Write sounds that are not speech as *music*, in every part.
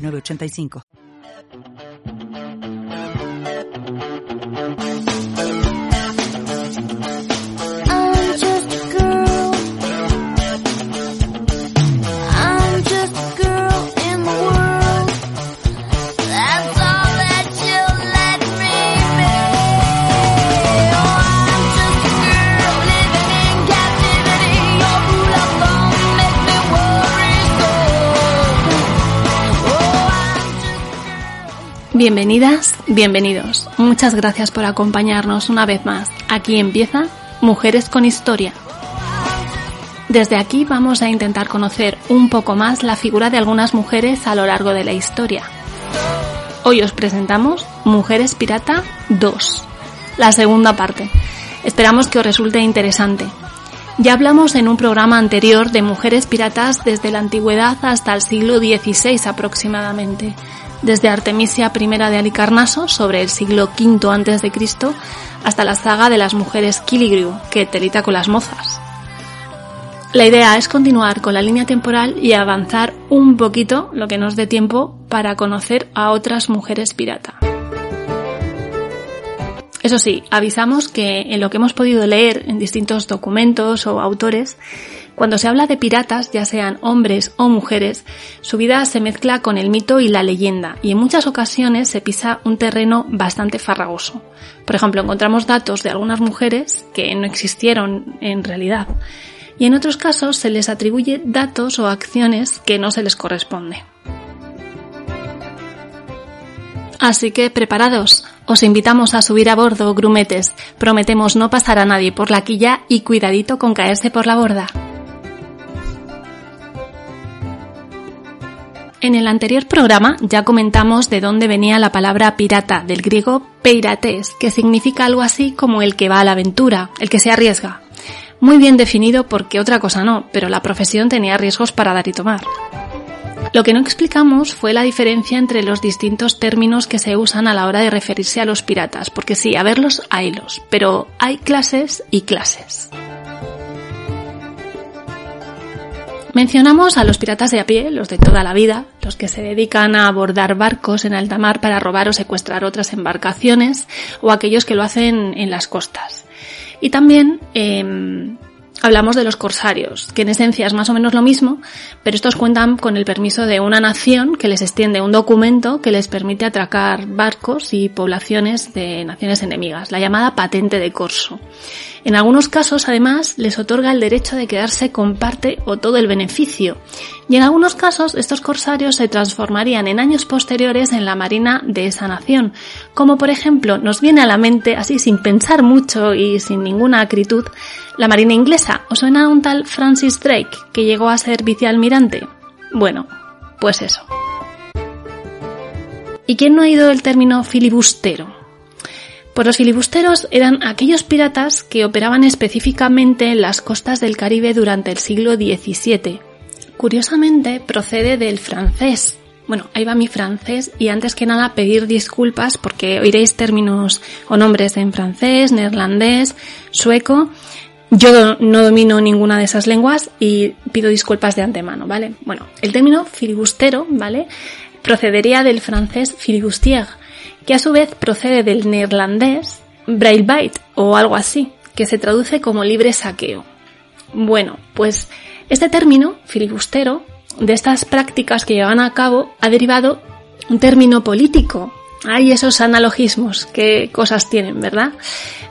985. Bienvenidas, bienvenidos. Muchas gracias por acompañarnos una vez más. Aquí empieza Mujeres con Historia. Desde aquí vamos a intentar conocer un poco más la figura de algunas mujeres a lo largo de la historia. Hoy os presentamos Mujeres Pirata 2, la segunda parte. Esperamos que os resulte interesante. Ya hablamos en un programa anterior de mujeres piratas desde la antigüedad hasta el siglo XVI aproximadamente desde Artemisia I de Alicarnaso sobre el siglo V a.C. hasta la saga de las mujeres Kiligriu, que telita con las mozas. La idea es continuar con la línea temporal y avanzar un poquito lo que nos dé tiempo para conocer a otras mujeres pirata. Eso sí, avisamos que en lo que hemos podido leer en distintos documentos o autores, cuando se habla de piratas, ya sean hombres o mujeres, su vida se mezcla con el mito y la leyenda, y en muchas ocasiones se pisa un terreno bastante farragoso. Por ejemplo, encontramos datos de algunas mujeres que no existieron en realidad, y en otros casos se les atribuye datos o acciones que no se les corresponde. Así que preparados, os invitamos a subir a bordo, grumetes. Prometemos no pasar a nadie por la quilla y cuidadito con caerse por la borda. En el anterior programa ya comentamos de dónde venía la palabra pirata, del griego peirates, que significa algo así como el que va a la aventura, el que se arriesga. Muy bien definido porque otra cosa no, pero la profesión tenía riesgos para dar y tomar. Lo que no explicamos fue la diferencia entre los distintos términos que se usan a la hora de referirse a los piratas, porque sí, a verlos haylos, pero hay clases y clases. Mencionamos a los piratas de a pie, los de toda la vida, los que se dedican a abordar barcos en alta mar para robar o secuestrar otras embarcaciones, o aquellos que lo hacen en las costas. Y también em, hablamos de los corsarios, que en esencia es más o menos lo mismo, pero estos cuentan con el permiso de una nación que les extiende un documento que les permite atracar barcos y poblaciones de naciones enemigas, la llamada patente de corso. En algunos casos, además, les otorga el derecho de quedarse con parte o todo el beneficio. Y en algunos casos, estos corsarios se transformarían en años posteriores en la marina de esa nación. Como por ejemplo, nos viene a la mente, así sin pensar mucho y sin ninguna acritud, la marina inglesa. ¿Os suena un tal Francis Drake que llegó a ser vicealmirante? Bueno, pues eso. ¿Y quién no ha ido el término filibustero? Pues los filibusteros eran aquellos piratas que operaban específicamente en las costas del Caribe durante el siglo XVII. Curiosamente procede del francés. Bueno, ahí va mi francés y antes que nada pedir disculpas porque oiréis términos o nombres en francés, neerlandés, sueco. Yo no domino ninguna de esas lenguas y pido disculpas de antemano, ¿vale? Bueno, el término filibustero, ¿vale? Procedería del francés filibustier, que a su vez procede del neerlandés Brailbait o algo así, que se traduce como libre saqueo. Bueno, pues este término, filibustero, de estas prácticas que llevan a cabo, ha derivado un término político. Hay esos analogismos, qué cosas tienen, ¿verdad?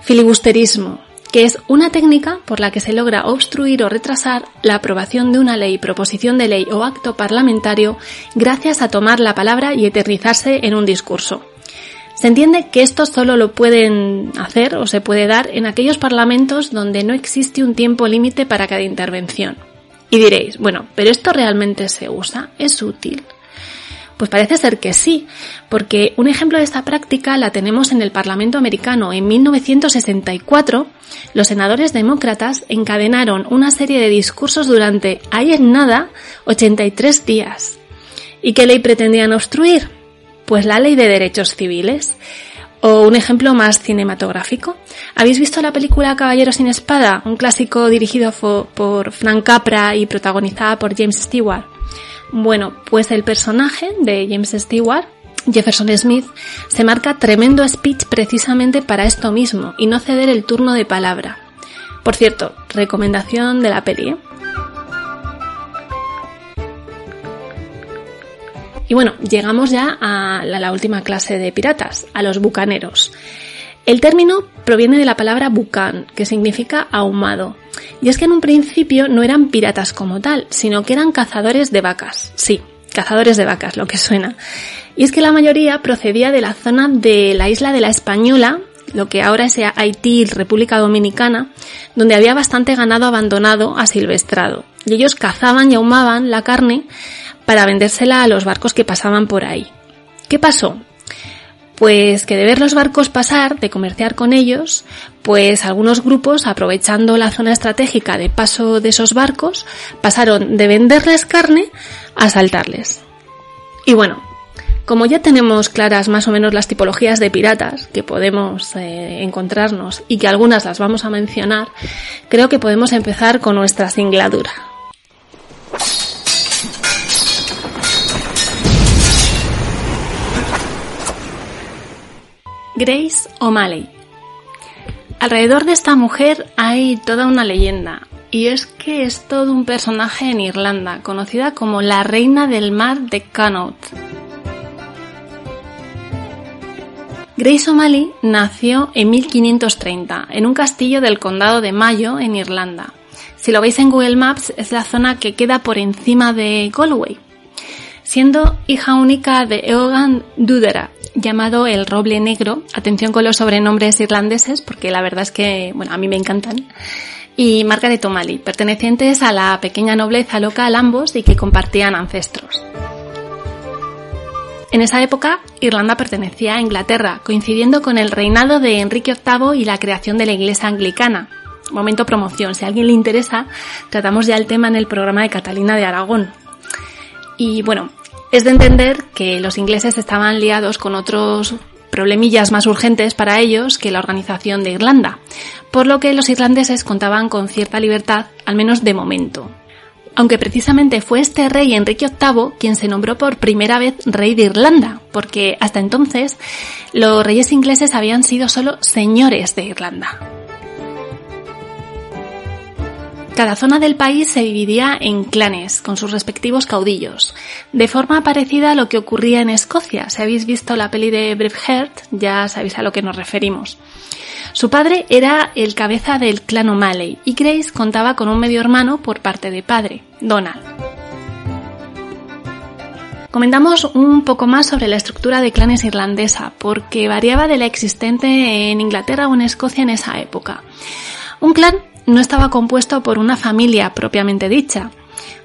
Filibusterismo, que es una técnica por la que se logra obstruir o retrasar la aprobación de una ley, proposición de ley o acto parlamentario gracias a tomar la palabra y eternizarse en un discurso. Se entiende que esto solo lo pueden hacer o se puede dar en aquellos parlamentos donde no existe un tiempo límite para cada intervención. Y diréis, bueno, pero esto realmente se usa, es útil. Pues parece ser que sí, porque un ejemplo de esta práctica la tenemos en el Parlamento americano. En 1964, los senadores demócratas encadenaron una serie de discursos durante, ahí en nada, 83 días. ¿Y qué ley pretendían obstruir? Pues la ley de derechos civiles. O un ejemplo más cinematográfico. ¿Habéis visto la película Caballero sin Espada? Un clásico dirigido por Frank Capra y protagonizada por James Stewart. Bueno, pues el personaje de James Stewart, Jefferson Smith, se marca tremendo speech precisamente para esto mismo y no ceder el turno de palabra. Por cierto, recomendación de la peli. ¿eh? Y bueno, llegamos ya a la, última clase de piratas, a los bucaneros. El término proviene de la palabra bucan, que significa ahumado. Y es que en un principio no eran piratas como tal, sino que eran cazadores de vacas. Sí, cazadores de vacas, lo que suena. Y es que la mayoría procedía de la zona de la isla de la Española, lo que ahora es Haití República Dominicana, donde había bastante ganado abandonado asilvestrado. Y ellos cazaban y ahumaban la carne para vendérsela a los barcos que pasaban por ahí. ¿Qué pasó? Pues que de ver los barcos pasar, de comerciar con ellos, pues algunos grupos, aprovechando la zona estratégica de paso de esos barcos, pasaron de venderles carne a asaltarles. Y bueno, como ya tenemos claras más o menos las tipologías de piratas que podemos eh, encontrarnos y que algunas las vamos a mencionar, creo que podemos empezar con nuestra singladura. Grace O'Malley. Alrededor de esta mujer hay toda una leyenda, y es que es todo un personaje en Irlanda, conocida como la Reina del Mar de Connaught. Grace O'Malley nació en 1530 en un castillo del condado de Mayo, en Irlanda. Si lo veis en Google Maps, es la zona que queda por encima de Galway. Siendo hija única de Eogan Dudera, llamado El Roble Negro. Atención con los sobrenombres irlandeses, porque la verdad es que, bueno, a mí me encantan. Y Margaret O'Malley, pertenecientes a la pequeña nobleza local ambos y que compartían ancestros. En esa época, Irlanda pertenecía a Inglaterra, coincidiendo con el reinado de Enrique VIII y la creación de la Iglesia Anglicana. Momento promoción, si a alguien le interesa, tratamos ya el tema en el programa de Catalina de Aragón. Y bueno, es de entender que los ingleses estaban liados con otros problemillas más urgentes para ellos que la organización de Irlanda, por lo que los irlandeses contaban con cierta libertad, al menos de momento. Aunque precisamente fue este rey Enrique VIII quien se nombró por primera vez rey de Irlanda, porque hasta entonces los reyes ingleses habían sido solo señores de Irlanda. Cada zona del país se dividía en clanes, con sus respectivos caudillos, de forma parecida a lo que ocurría en Escocia. Si habéis visto la peli de Braveheart, ya sabéis a lo que nos referimos. Su padre era el cabeza del clan O'Malley y Grace contaba con un medio hermano por parte de padre, Donald. Comentamos un poco más sobre la estructura de clanes irlandesa, porque variaba de la existente en Inglaterra o en Escocia en esa época. Un clan no estaba compuesto por una familia propiamente dicha,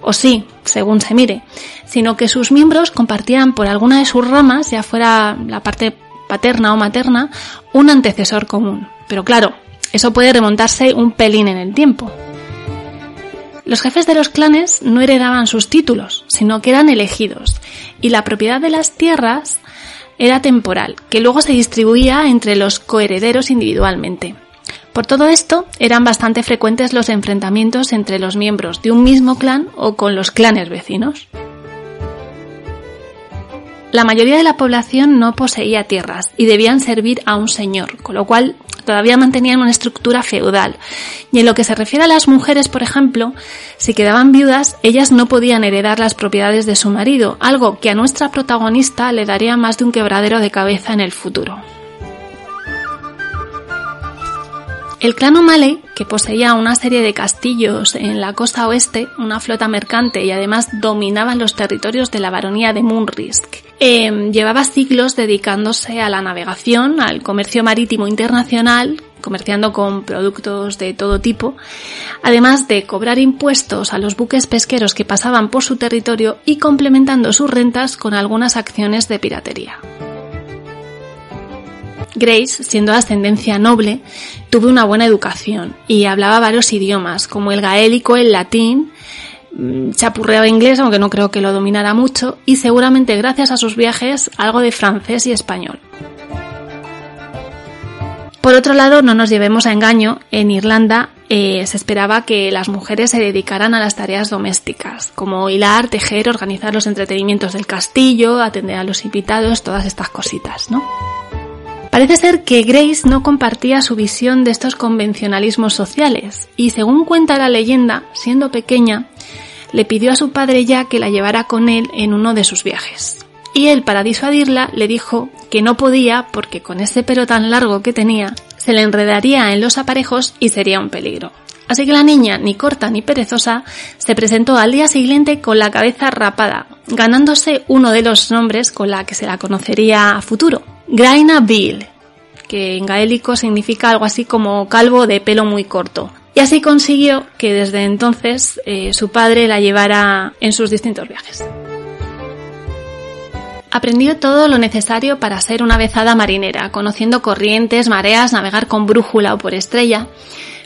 o sí, según se mire, sino que sus miembros compartían por alguna de sus ramas, ya fuera la parte paterna o materna, un antecesor común. Pero claro, eso puede remontarse un pelín en el tiempo. Los jefes de los clanes no heredaban sus títulos, sino que eran elegidos, y la propiedad de las tierras era temporal, que luego se distribuía entre los coherederos individualmente. Por todo esto, eran bastante frecuentes los enfrentamientos entre los miembros de un mismo clan o con los clanes vecinos. La mayoría de la población no poseía tierras y debían servir a un señor, con lo cual todavía mantenían una estructura feudal. Y en lo que se refiere a las mujeres, por ejemplo, si quedaban viudas, ellas no podían heredar las propiedades de su marido, algo que a nuestra protagonista le daría más de un quebradero de cabeza en el futuro. El clan O'Malley, que poseía una serie de castillos en la costa oeste, una flota mercante y además dominaba los territorios de la baronía de Munrisk, em, llevaba siglos dedicándose a la navegación, al comercio marítimo internacional, comerciando con productos de todo tipo, además de cobrar impuestos a los buques pesqueros que pasaban por su territorio y complementando sus rentas con algunas acciones de piratería. Grace, siendo de ascendencia noble, tuvo una buena educación y hablaba varios idiomas, como el gaélico, el latín, mm, chapurreaba inglés, aunque no creo que lo dominara mucho, y seguramente gracias a sus viajes algo de francés y español. Por otro lado, no nos llevemos a engaño, en Irlanda eh, se esperaba que las mujeres se dedicaran a las tareas domésticas, como hilar, tejer, organizar los entretenimientos del castillo, atender a los invitados, todas estas cositas, ¿no? Parece ser que Grace no compartía su visión de estos convencionalismos sociales y según cuenta la leyenda, siendo pequeña, le pidió a su padre ya que la llevara con él en uno de sus viajes. Y él, para disuadirla, le dijo que no podía porque con ese pelo tan largo que tenía, se le enredaría en los aparejos y sería un peligro. Así que la niña, ni corta ni perezosa, se presentó al día siguiente con la cabeza rapada, ganándose uno de los nombres con la que se la conocería a futuro, Graina Bill, que en gaélico significa algo así como calvo de pelo muy corto. Y así consiguió que desde entonces eh, su padre la llevara en sus distintos viajes. Aprendió todo lo necesario para ser una vezada marinera, conociendo corrientes, mareas, navegar con brújula o por estrella.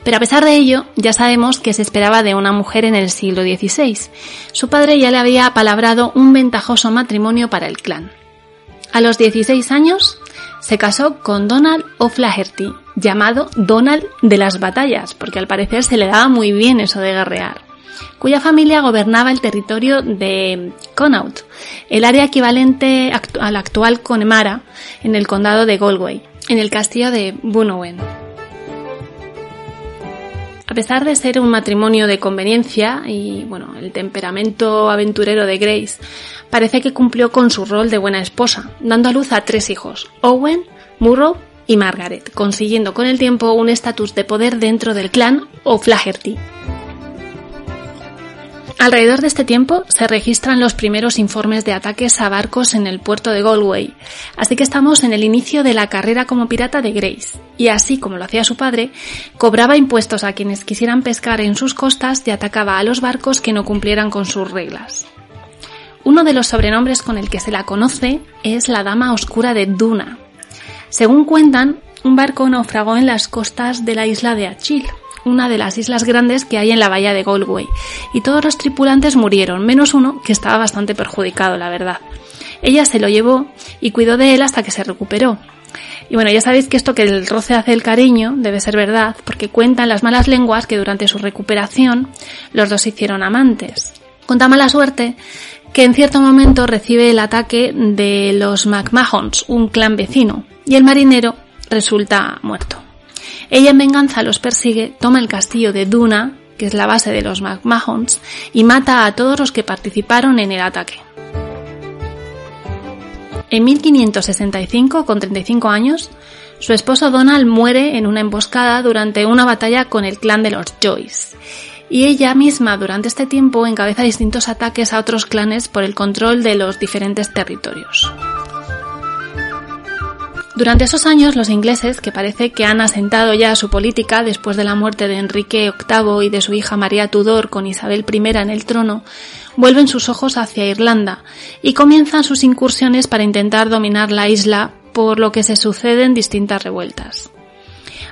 Pero a pesar de ello, ya sabemos que se esperaba de una mujer en el siglo XVI. Su padre ya le había apalabrado un ventajoso matrimonio para el clan. A los 16 años se casó con Donald O'Flaherty, llamado Donald de las batallas, porque al parecer se le daba muy bien eso de guerrear, cuya familia gobernaba el territorio de Connaught, el área equivalente al actual Connemara en el condado de Galway, en el castillo de Bunowen. A pesar de ser un matrimonio de conveniencia y bueno, el temperamento aventurero de Grace, parece que cumplió con su rol de buena esposa, dando a luz a tres hijos, Owen, Murrow y Margaret, consiguiendo con el tiempo un estatus de poder dentro del clan O'Flaherty. Alrededor de este tiempo se registran los primeros informes de ataques a barcos en el puerto de Galway, así que estamos en el inicio de la carrera como pirata de Grace, y así como lo hacía su padre, cobraba impuestos a quienes quisieran pescar en sus costas y atacaba a los barcos que no cumplieran con sus reglas. Uno de los sobrenombres con el que se la conoce es la Dama Oscura de Duna. Según cuentan, un barco naufragó en las costas de la isla de Achil, una de las islas grandes que hay en la bahía de Galway, y todos los tripulantes murieron, menos uno que estaba bastante perjudicado, la verdad. Ella se lo llevó y cuidó de él hasta que se recuperó. Y bueno, ya sabéis que esto que el roce hace el cariño debe ser verdad, porque cuentan las malas lenguas que durante su recuperación los dos hicieron amantes. Conta mala suerte que en cierto momento recibe el ataque de los McMahons, un clan vecino, y el marinero resulta muerto. Ella en venganza los persigue, toma el castillo de Duna, que es la base de los McMahons, y mata a todos los que participaron en el ataque. En 1565, con 35 años, su esposo Donald muere en una emboscada durante una batalla con el clan de los Joyce, y ella misma durante este tiempo encabeza distintos ataques a otros clanes por el control de los diferentes territorios. Durante esos años los ingleses, que parece que han asentado ya su política después de la muerte de Enrique VIII y de su hija María Tudor con Isabel I en el trono, vuelven sus ojos hacia Irlanda y comienzan sus incursiones para intentar dominar la isla por lo que se suceden distintas revueltas.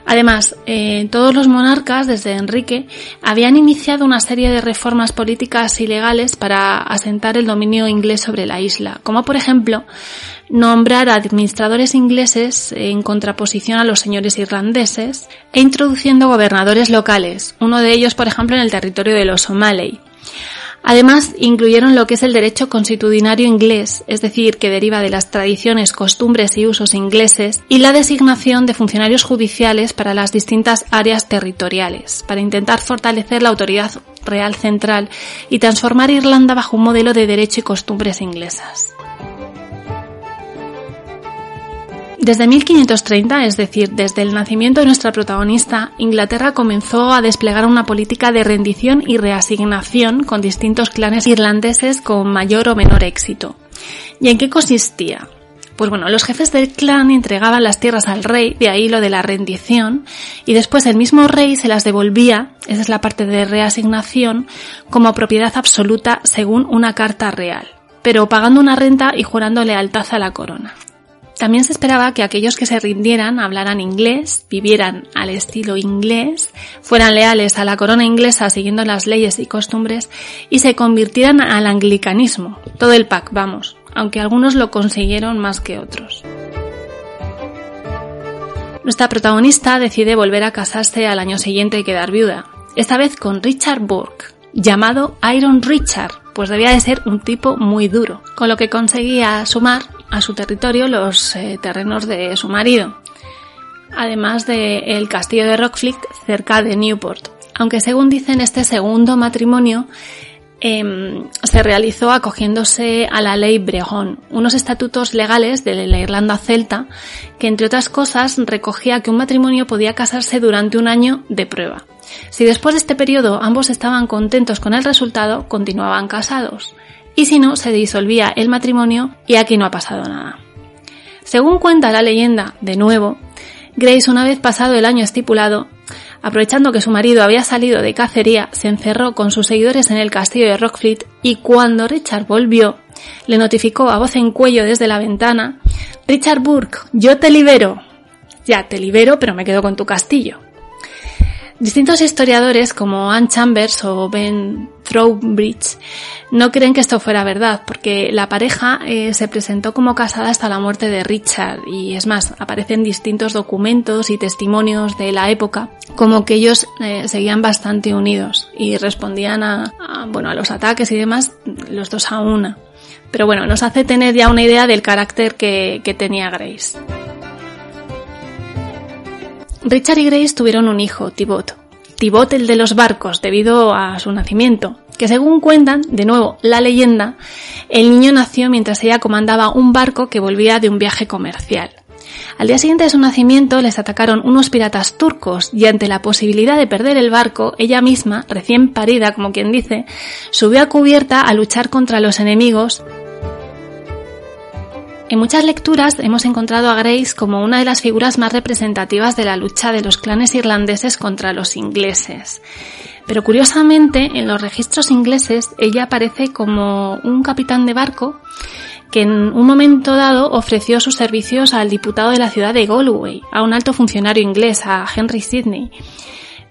Además, eh, todos los monarcas, desde Enrique, habían iniciado una serie de reformas políticas y legales para asentar el dominio inglés sobre la isla, como por ejemplo nombrar administradores ingleses en contraposición a los señores irlandeses e introduciendo gobernadores locales, uno de ellos, por ejemplo, en el territorio de los Somaley. Además, incluyeron lo que es el derecho constitucionario inglés, es decir, que deriva de las tradiciones, costumbres y usos ingleses, y la designación de funcionarios judiciales para las distintas áreas territoriales, para intentar fortalecer la autoridad real central y transformar Irlanda bajo un modelo de derecho y costumbres inglesas. Desde 1530, es decir, desde el nacimiento de nuestra protagonista, Inglaterra comenzó a desplegar una política de rendición y reasignación con distintos clanes irlandeses con mayor o menor éxito. ¿Y en qué consistía? Pues bueno, los jefes del clan entregaban las tierras al rey, de ahí lo de la rendición, y después el mismo rey se las devolvía, esa es la parte de reasignación, como propiedad absoluta según una carta real, pero pagando una renta y jurando lealtad a la corona. También se esperaba que aquellos que se rindieran hablaran inglés, vivieran al estilo inglés, fueran leales a la corona inglesa siguiendo las leyes y costumbres y se convirtieran al anglicanismo. Todo el pack, vamos aunque algunos lo consiguieron más que otros. Nuestra protagonista decide volver a casarse al año siguiente y quedar viuda, esta vez con Richard Burke, llamado Iron Richard, pues debía de ser un tipo muy duro, con lo que conseguía sumar a su territorio los eh, terrenos de su marido, además del castillo de Rockflick cerca de Newport, aunque según dicen este segundo matrimonio Em, se realizó acogiéndose a la ley Brehon, unos estatutos legales de la Irlanda celta que, entre otras cosas, recogía que un matrimonio podía casarse durante un año de prueba. Si después de este periodo ambos estaban contentos con el resultado, continuaban casados, y si no, se disolvía el matrimonio y aquí no ha pasado nada. Según cuenta la leyenda, de nuevo, Grace, una vez pasado el año estipulado, Aprovechando que su marido había salido de cacería, se encerró con sus seguidores en el castillo de Rockfleet y cuando Richard volvió, le notificó a voz en cuello desde la ventana, Richard Burke, yo te libero. Ya, te libero, pero me quedo con tu castillo. Distintos historiadores como Anne Chambers o Ben Throwbridge no creen que esto fuera verdad, porque la pareja eh, se presentó como casada hasta la muerte de Richard y es más, aparecen distintos documentos y testimonios de la época como que ellos eh, seguían bastante unidos y respondían a, bueno, a los ataques y demás los dos a una. Pero bueno, nos hace tener ya una idea del carácter que tenía Grace. Richard y Grace tuvieron un hijo, Tibot. Tibot el de los barcos, debido a su nacimiento, que según cuentan, de nuevo, la leyenda, el niño nació mientras ella comandaba un barco que volvía de un viaje comercial. Al día siguiente de su nacimiento les atacaron unos piratas turcos y ante la posibilidad de perder el barco, ella misma, recién parida como quien dice, subió a cubierta a luchar contra los enemigos en muchas lecturas hemos encontrado a Grace como una de las figuras más representativas de la lucha de los clanes irlandeses contra los ingleses. Pero curiosamente, en los registros ingleses, ella aparece como un capitán de barco que en un momento dado ofreció sus servicios al diputado de la ciudad de Galway, a un alto funcionario inglés, a Henry Sidney.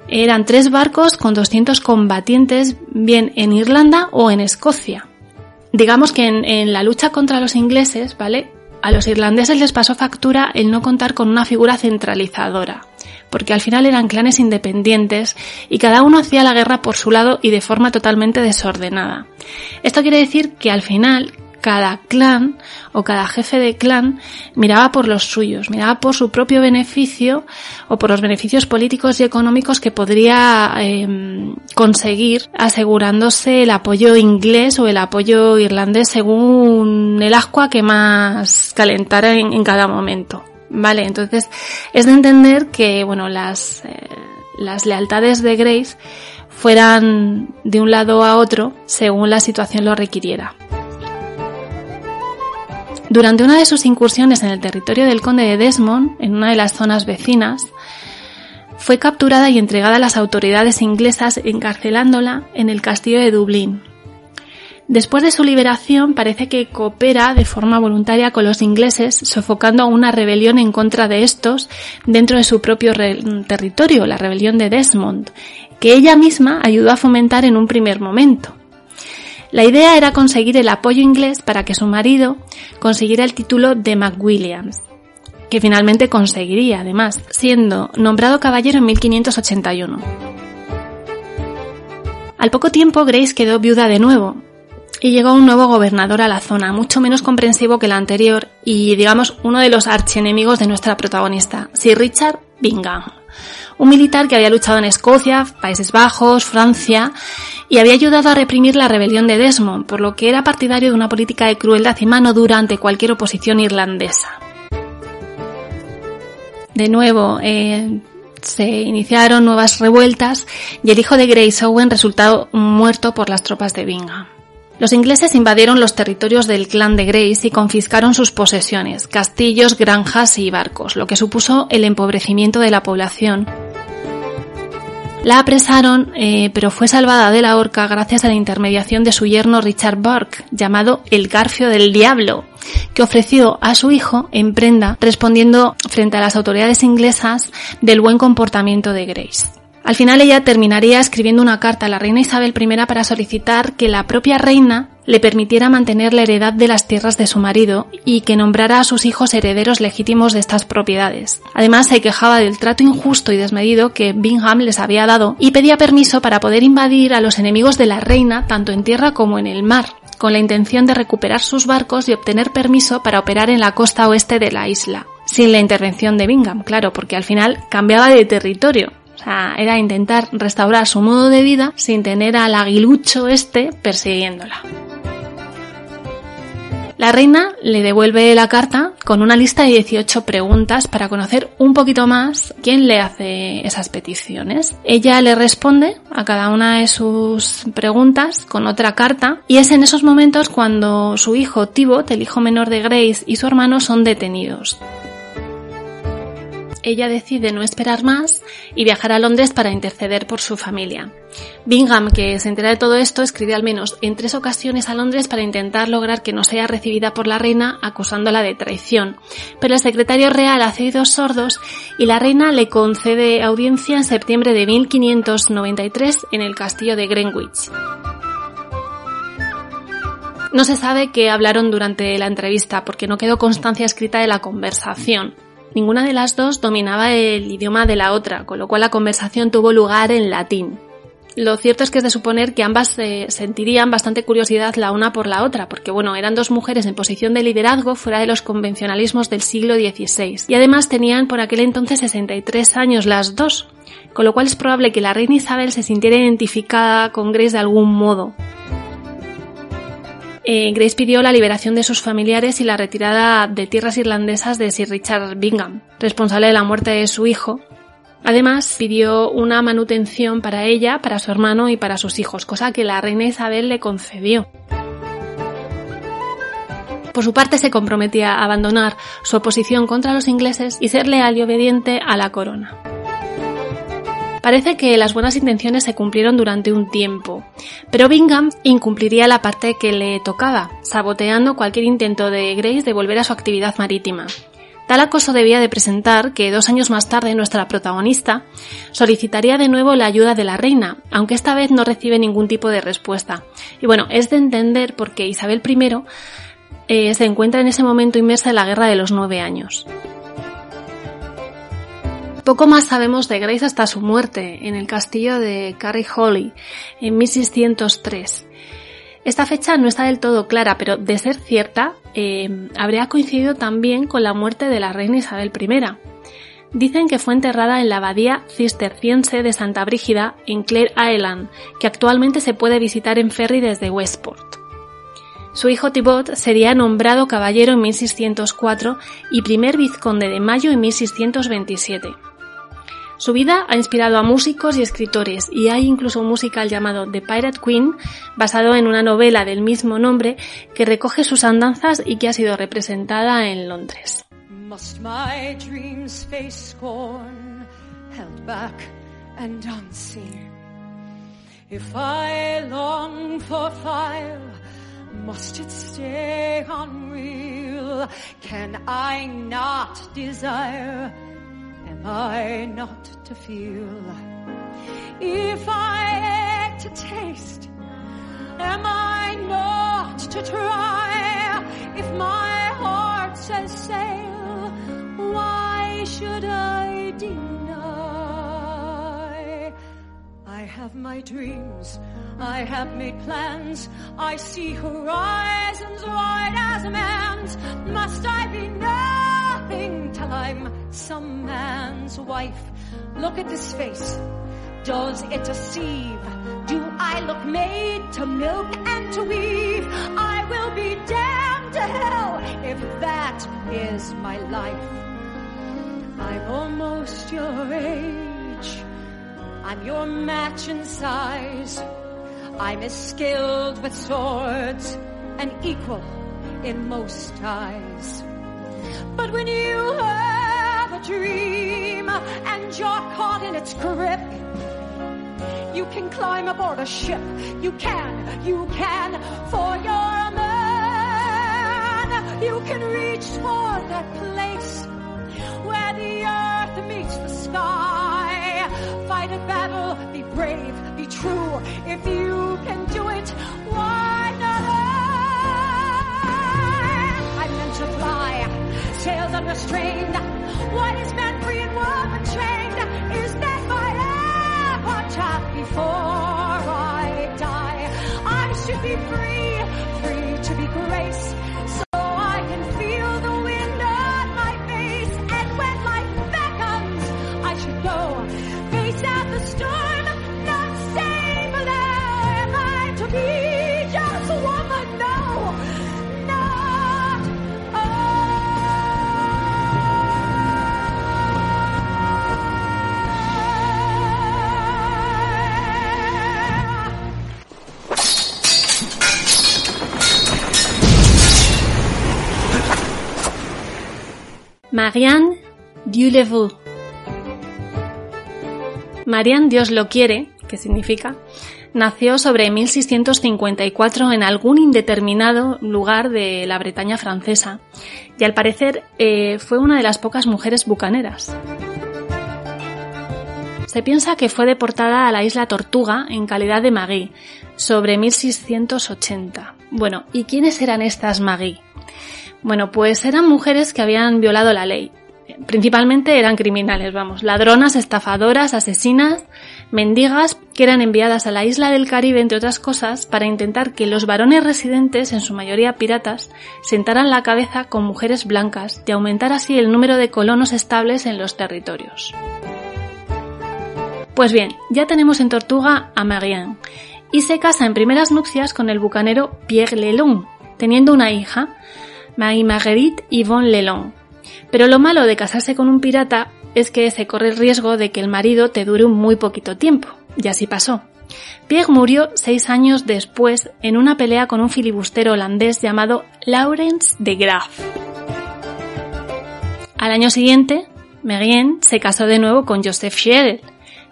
Eran tres barcos con 200 combatientes, bien en Irlanda o en Escocia digamos que en, la lucha contra los ingleses, ¿vale? A los irlandeses les pasó factura el no contar con una figura centralizadora, porque al final eran clanes independientes y cada uno hacía la guerra por su lado y de forma totalmente desordenada. Esto quiere decir que al final cada clan o cada jefe de clan miraba por los suyos, miraba por su propio beneficio o por los beneficios políticos y económicos que podría em, conseguir asegurándose el apoyo inglés o el apoyo irlandés según el agua que más calentara en, cada momento. Vale, entonces es de entender que, bueno, las, eh, las lealtades de Grace fueran de un lado a otro según la situación lo requiriera. Durante una de sus incursiones en el territorio del conde de Desmond, en una de las zonas vecinas, fue capturada y entregada a las autoridades inglesas encarcelándola en el castillo de Dublín. Después de su liberación parece que coopera de forma voluntaria con los ingleses, sofocando una rebelión en contra de estos dentro de su propio territorio, la rebelión de Desmond, que ella misma ayudó a fomentar en un primer momento. La idea era conseguir el apoyo inglés para que su marido consiguiera el título de McWilliams, que finalmente conseguiría, además, siendo nombrado caballero en 1581. Al poco tiempo Grace quedó viuda de nuevo y llegó un nuevo gobernador a la zona, mucho menos comprensivo que el anterior y, digamos, uno de los archienemigos de nuestra protagonista, Sir Richard Bingham un militar que había luchado en Escocia, Países Bajos, Francia y había ayudado a reprimir la rebelión de Desmond, por lo que era partidario de una política de crueldad y mano dura ante cualquier oposición irlandesa. De nuevo, eh, se iniciaron nuevas revueltas y el hijo de Grace Owen resultó muerto por las tropas de Bingham. Los ingleses invadieron los territorios del clan de Grace y confiscaron sus posesiones, castillos, granjas y barcos, lo que supuso el empobrecimiento de la población. La apresaron, eh, pero fue salvada de la horca gracias a la intermediación de su yerno Richard Burke, llamado el Garfio del Diablo, que ofreció a su hijo en prenda respondiendo frente a las autoridades inglesas del buen comportamiento de Grace. Al final ella terminaría escribiendo una carta a la reina Isabel I para solicitar que la propia reina le permitiera mantener la heredad de las tierras de su marido y que nombrara a sus hijos herederos legítimos de estas propiedades. Además, se quejaba del trato injusto y desmedido que Bingham les había dado y pedía permiso para poder invadir a los enemigos de la reina tanto en tierra como en el mar, con la intención de recuperar sus barcos y obtener permiso para operar en la costa oeste de la isla. Sin la intervención de Bingham, claro, porque al final cambiaba de territorio, o sea, era intentar restaurar su modo de vida sin tener al aguilucho este persiguiéndola. La reina le devuelve la carta con una lista de 18 preguntas para conocer un poquito más quién le hace esas peticiones. Ella le responde a cada una de sus preguntas con otra carta y es en esos momentos cuando su hijo Tibot, el hijo menor de Grace, y su hermano son detenidos ella decide no esperar más y viajar a Londres para interceder por su familia. Bingham, que se entera de todo esto, escribe al menos en tres ocasiones a Londres para intentar lograr que no sea recibida por la reina acusándola de traición. Pero el secretario real hace oídos sordos y la reina le concede audiencia en septiembre de 1593 en el castillo de Greenwich. No se sabe qué hablaron durante la entrevista porque no quedó constancia escrita de la conversación. Ninguna de las dos dominaba el idioma de la otra, con lo cual la conversación tuvo lugar en latín. Lo cierto es que es de suponer que ambas eh, sentirían bastante curiosidad la una por la otra, porque bueno, eran dos mujeres en posición de liderazgo fuera de los convencionalismos del siglo XVI, y además tenían por aquel entonces 63 años las dos, con lo cual es probable que la reina Isabel se sintiera identificada con Grace de algún modo. Eh, Grace pidió la liberación de sus familiares y la retirada de tierras irlandesas de Sir Richard Bingham, responsable de la muerte de su hijo. Además, pidió una manutención para ella, para su hermano y para sus hijos, cosa que la reina Isabel le concedió. Por su parte, se comprometía a abandonar su oposición contra los ingleses y ser leal y obediente a la corona. Parece que las buenas intenciones se cumplieron durante un tiempo, pero Bingham incumpliría la parte que le tocaba, saboteando cualquier intento de Grace de volver a su actividad marítima. Tal acoso debía de presentar que dos años más tarde nuestra protagonista solicitaría de nuevo la ayuda de la reina, aunque esta vez no recibe ningún tipo de respuesta. Y bueno, es de entender porque Isabel I eh, se encuentra en ese momento inmersa en la guerra de los nueve años. Poco más sabemos de Grace hasta su muerte en el castillo de Carrie Holly en 1603. Esta fecha no está del todo clara, pero de ser cierta, eh, habría coincidido también con la muerte de la reina Isabel I. Dicen que fue enterrada en la abadía cisterciense de Santa Brígida en Clare Island, que actualmente se puede visitar en ferry desde Westport. Su hijo Thibaut sería nombrado caballero en 1604 y primer vizconde de Mayo en 1627. Su vida ha inspirado a músicos y escritores y hay incluso un musical llamado The Pirate Queen, basado en una novela del mismo nombre que recoge sus andanzas y que ha sido representada en Londres. I not to feel? If I ache to taste, am I not to try? If my heart says sail, why should I deny? I have my dreams, I have made plans, I see horizons wide as a man's. Must I be nothing till I'm some man's wife. Look at this face. Does it deceive? Do I look made to milk and to weave? I will be damned to hell if that is my life. I'm almost your age. I'm your match in size. I'm as skilled with swords and equal in most eyes. But when you have a dream and you're caught in its grip, you can climb aboard a ship. You can, you can, for you're a man. You can reach for that place where the earth meets the sky. Fight a battle, be brave, be true. If you can do it, why not tails unrestrained. What is man free and war betrayed? Is that my ever taught before? Marianne Dieu. Marianne Dios lo quiere, que significa, nació sobre 1654 en algún indeterminado lugar de la Bretaña francesa y al parecer eh, fue una de las pocas mujeres bucaneras. Se piensa que fue deportada a la isla Tortuga en calidad de Magui, sobre 1680. Bueno, ¿y quiénes eran estas Magui? Bueno, pues eran mujeres que habían violado la ley. Principalmente eran criminales, vamos, ladronas, estafadoras, asesinas, mendigas, que eran enviadas a la isla del Caribe, entre otras cosas, para intentar que los varones residentes, en su mayoría piratas, sentaran la cabeza con mujeres blancas y aumentar así el número de colonos estables en los territorios. Pues bien, ya tenemos en Tortuga a Marianne, y se casa en primeras nupcias con el bucanero Pierre Lelon, teniendo una hija, Marie-Marguerite Yvonne Lelon. Pero lo malo de casarse con un pirata es que se corre el riesgo de que el marido te dure un muy poquito tiempo, y así pasó. Pierre murió seis años después en una pelea con un filibustero holandés llamado Laurens de Graaf. Al año siguiente, Marianne se casó de nuevo con Joseph Scherel,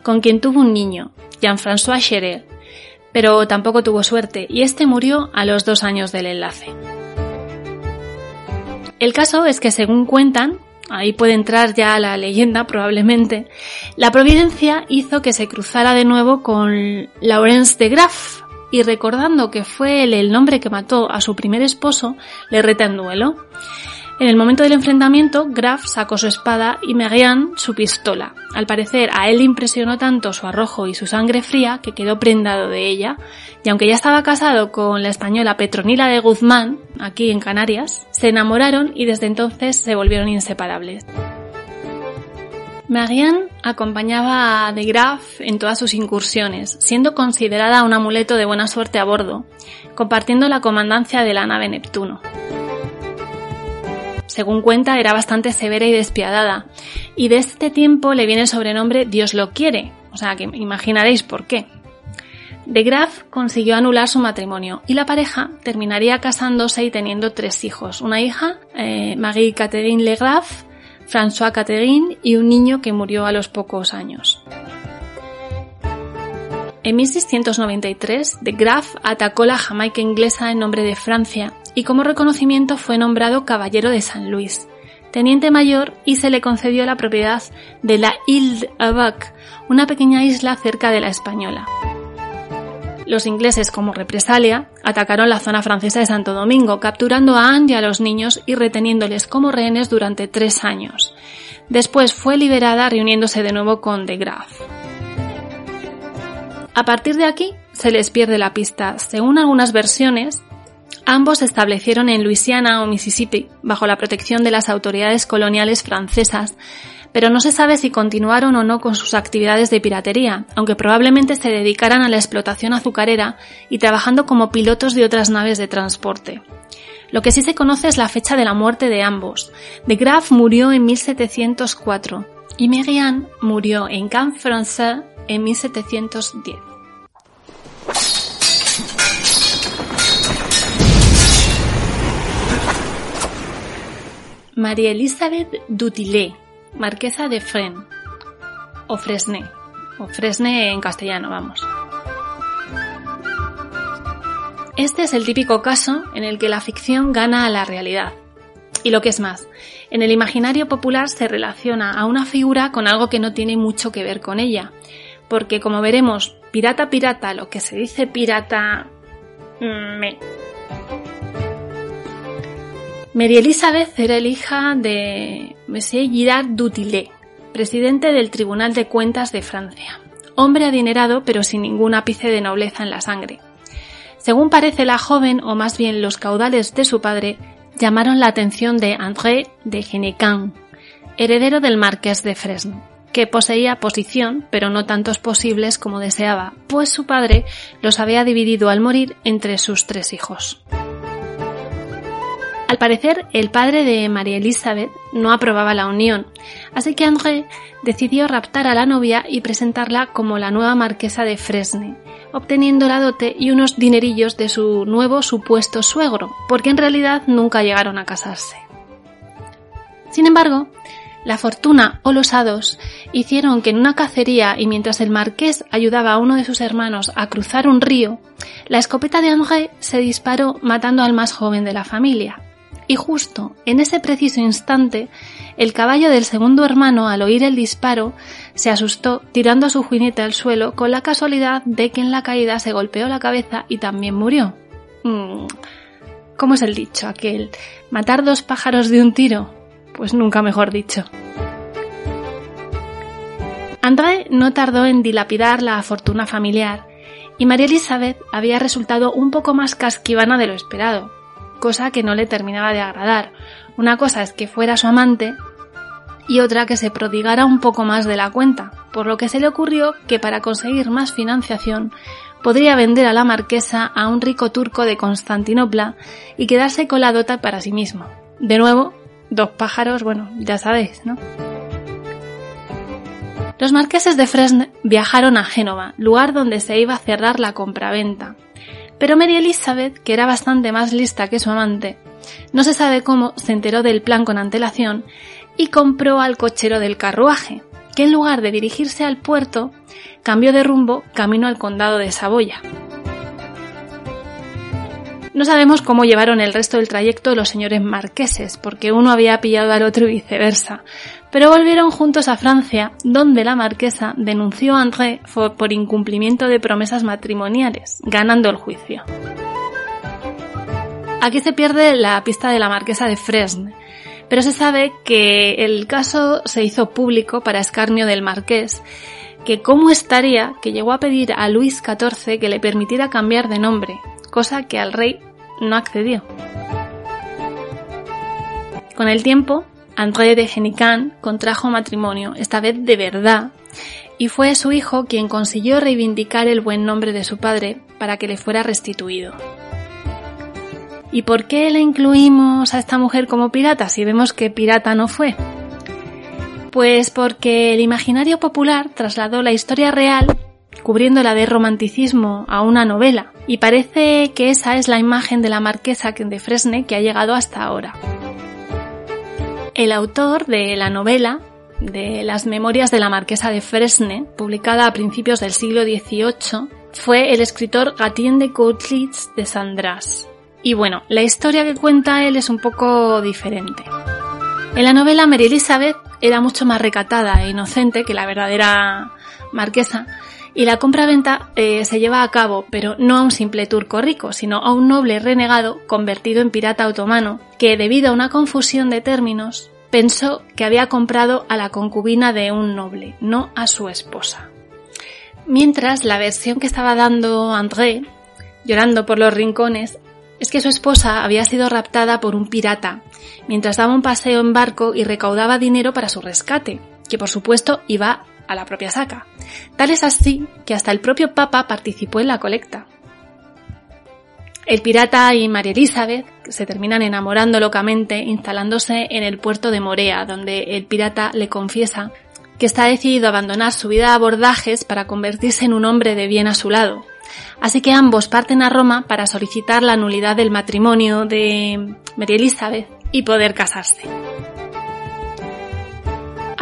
con quien tuvo un niño, Jean-François Scherel, pero tampoco tuvo suerte y este murió a los dos años del enlace. El caso es que según cuentan, ahí puede entrar ya la leyenda probablemente, la providencia hizo que se cruzara de nuevo con Laurence de Graff y recordando que fue él el nombre que mató a su primer esposo, le reta en duelo. En el momento del enfrentamiento, Graf sacó su espada y Marianne su pistola. Al parecer, a él le impresionó tanto su arrojo y su sangre fría que quedó prendado de ella, y aunque ya estaba casado con la española Petronila de Guzmán, aquí en Canarias, se enamoraron y desde entonces se volvieron inseparables. Marianne acompañaba a de Graaf en todas sus incursiones, siendo considerada un amuleto de buena suerte a bordo, compartiendo la comandancia de la nave Neptuno según cuenta, era bastante severa y despiadada, y de este tiempo le viene el sobrenombre Dios lo quiere, o sea que imaginaréis por qué. De Graaf consiguió anular su matrimonio y la pareja terminaría casándose y teniendo tres hijos, una hija, eh, Marie Catherine Le Graaf, François Catherine y un niño que murió a los pocos años. En 1693, de Graaf atacó la Jamaica inglesa en nombre de Francia y como reconocimiento fue nombrado Caballero de San Luis, teniente mayor y se le concedió la propiedad de la Ile d'Abac, una pequeña isla cerca de la Española. Los ingleses, como represalia, atacaron la zona francesa de Santo Domingo, capturando a Anne y a los niños y reteniéndoles como rehenes durante tres años. Después fue liberada reuniéndose de nuevo con de Graaf. A partir de aquí se les pierde la pista. Según algunas versiones, ambos se establecieron en Luisiana o Mississippi bajo la protección de las autoridades coloniales francesas, pero no se sabe si continuaron o no con sus actividades de piratería, aunque probablemente se dedicaran a la explotación azucarera y trabajando como pilotos de otras naves de transporte. Lo que sí se conoce es la fecha de la muerte de ambos. De Graaf murió en 1704 y Marianne murió en Camp Français en 1710. María Elizabeth Dutillet, marquesa de Fresnes, o Fresne, o Fresne en castellano, vamos. Este es el típico caso en el que la ficción gana a la realidad. Y lo que es más, en el imaginario popular se relaciona a una figura con algo que no tiene mucho que ver con ella, porque como veremos, pirata pirata, lo que se dice pirata... mm. Mary Elizabeth era el hija de Monsieur Girard Dutillet, presidente del Tribunal de Cuentas de Francia. Hombre adinerado pero sin ningún ápice de nobleza en la sangre. Según parece la joven, o más bien los caudales de su padre, llamaron la atención de André de Genecan, heredero del marqués de Fresno, que poseía posición, pero no tantos posibles como deseaba, pues su padre los había dividido al morir entre sus tres hijos. Al parecer, el padre de María Elizabeth no aprobaba la unión, así que André decidió raptar a la novia y presentarla como la nueva marquesa de Fresne, obteniendo la dote y unos dinerillos de su nuevo supuesto suegro, porque en realidad nunca llegaron a casarse. Sin embargo, la fortuna o los hados hicieron que en una cacería y mientras el marqués ayudaba a uno de sus hermanos a cruzar un río, la escopeta de André se disparó matando al más joven de la familia. Y justo en ese preciso instante, el caballo del segundo hermano, al oír el disparo, se asustó, tirando a su jinete al suelo, con la casualidad de que en la caída se golpeó la cabeza y también murió. Mm, ¿Cómo es el dicho aquel? ¿Matar dos pájaros de un tiro? Pues nunca mejor dicho. André no tardó en dilapidar la fortuna familiar, y María Elizabeth había resultado un poco más casquivana de lo esperado, cosa que no le terminaba de agradar. Una cosa es que fuera su amante y otra que se prodigara un poco más de la cuenta, por lo que se le ocurrió que para conseguir más financiación podría vender a la marquesa a un rico turco de Constantinopla y quedarse con la dota para sí mismo. De nuevo, dos pájaros, bueno, ya sabéis, ¿no? Los marqueses de Fresne viajaron a Génova, lugar donde se iba a cerrar la compraventa. Pero Mary Elizabeth, que era bastante más lista que su amante, no se sabe cómo se enteró del plan con antelación y compró al cochero del carruaje, que en lugar de dirigirse al puerto, cambió de rumbo camino al condado de Saboya. No sabemos cómo llevaron el resto del trayecto los señores marqueses, porque uno había pillado al otro y viceversa, pero volvieron juntos a Francia, donde la marquesa denunció a André por incumplimiento de promesas matrimoniales, ganando el juicio. Aquí se pierde la pista de la marquesa de Fresne, pero se sabe que el caso se hizo público para escarnio del marqués, que cómo estaría que llegó a pedir a Luis XIV que le permitiera cambiar de nombre, cosa que al rey no accedió. Con el tiempo, André de Genican contrajo matrimonio, esta vez de verdad, y fue su hijo quien consiguió reivindicar el buen nombre de su padre para que le fuera restituido. ¿Y por qué le incluimos a esta mujer como pirata si vemos que pirata no fue? Pues porque el imaginario popular trasladó la historia real cubriéndola de romanticismo a una novela, y parece que esa es la imagen de la marquesa de Fresne que ha llegado hasta ahora. El autor de la novela, de las Memorias de la Marquesa de Fresne, publicada a principios del siglo XVIII, fue el escritor Gatien de Coutlitz de Sandras. Y bueno, la historia que cuenta él es un poco diferente. En la novela Mary Elizabeth era mucho más recatada e inocente que la verdadera marquesa, y la compra-venta eh, se lleva a cabo, pero no a un simple turco rico, sino a un noble renegado convertido en pirata otomano, que debido a una confusión de términos, pensó que había comprado a la concubina de un noble, no a su esposa. Mientras la versión que estaba dando André, llorando por los rincones, es que su esposa había sido raptada por un pirata, mientras daba un paseo en barco y recaudaba dinero para su rescate, que por supuesto iba a la propia saca. Tal es así que hasta el propio Papa participó en la colecta. El pirata y María Elizabeth se terminan enamorando locamente instalándose en el puerto de Morea, donde el pirata le confiesa que está decidido a abandonar su vida a abordajes para convertirse en un hombre de bien a su lado. Así que ambos parten a Roma para solicitar la nulidad del matrimonio de María Elizabeth y poder casarse.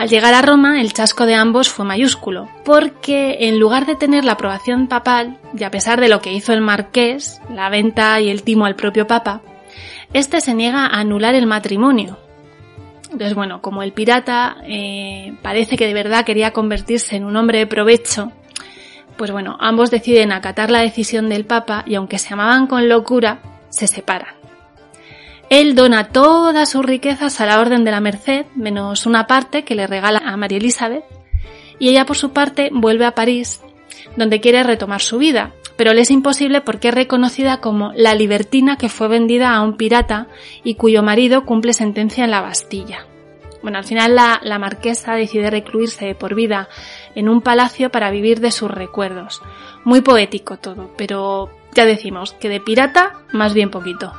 Al llegar a Roma, el chasco de ambos fue mayúsculo, porque en lugar de tener la aprobación papal, y a pesar de lo que hizo el marqués, la venta y el timo al propio papa, este se niega a anular el matrimonio. Entonces, bueno, como el pirata eh, parece que de verdad quería convertirse en un hombre de provecho, pues bueno, ambos deciden acatar la decisión del papa y aunque se amaban con locura, se separan. Él dona todas sus riquezas a la Orden de la Merced, menos una parte que le regala a María Elizabeth, y ella por su parte vuelve a París, donde quiere retomar su vida, pero le es imposible porque es reconocida como la libertina que fue vendida a un pirata y cuyo marido cumple sentencia en la Bastilla. Bueno, al final la, la marquesa decide recluirse por vida en un palacio para vivir de sus recuerdos. Muy poético todo, pero ya decimos que de pirata más bien poquito.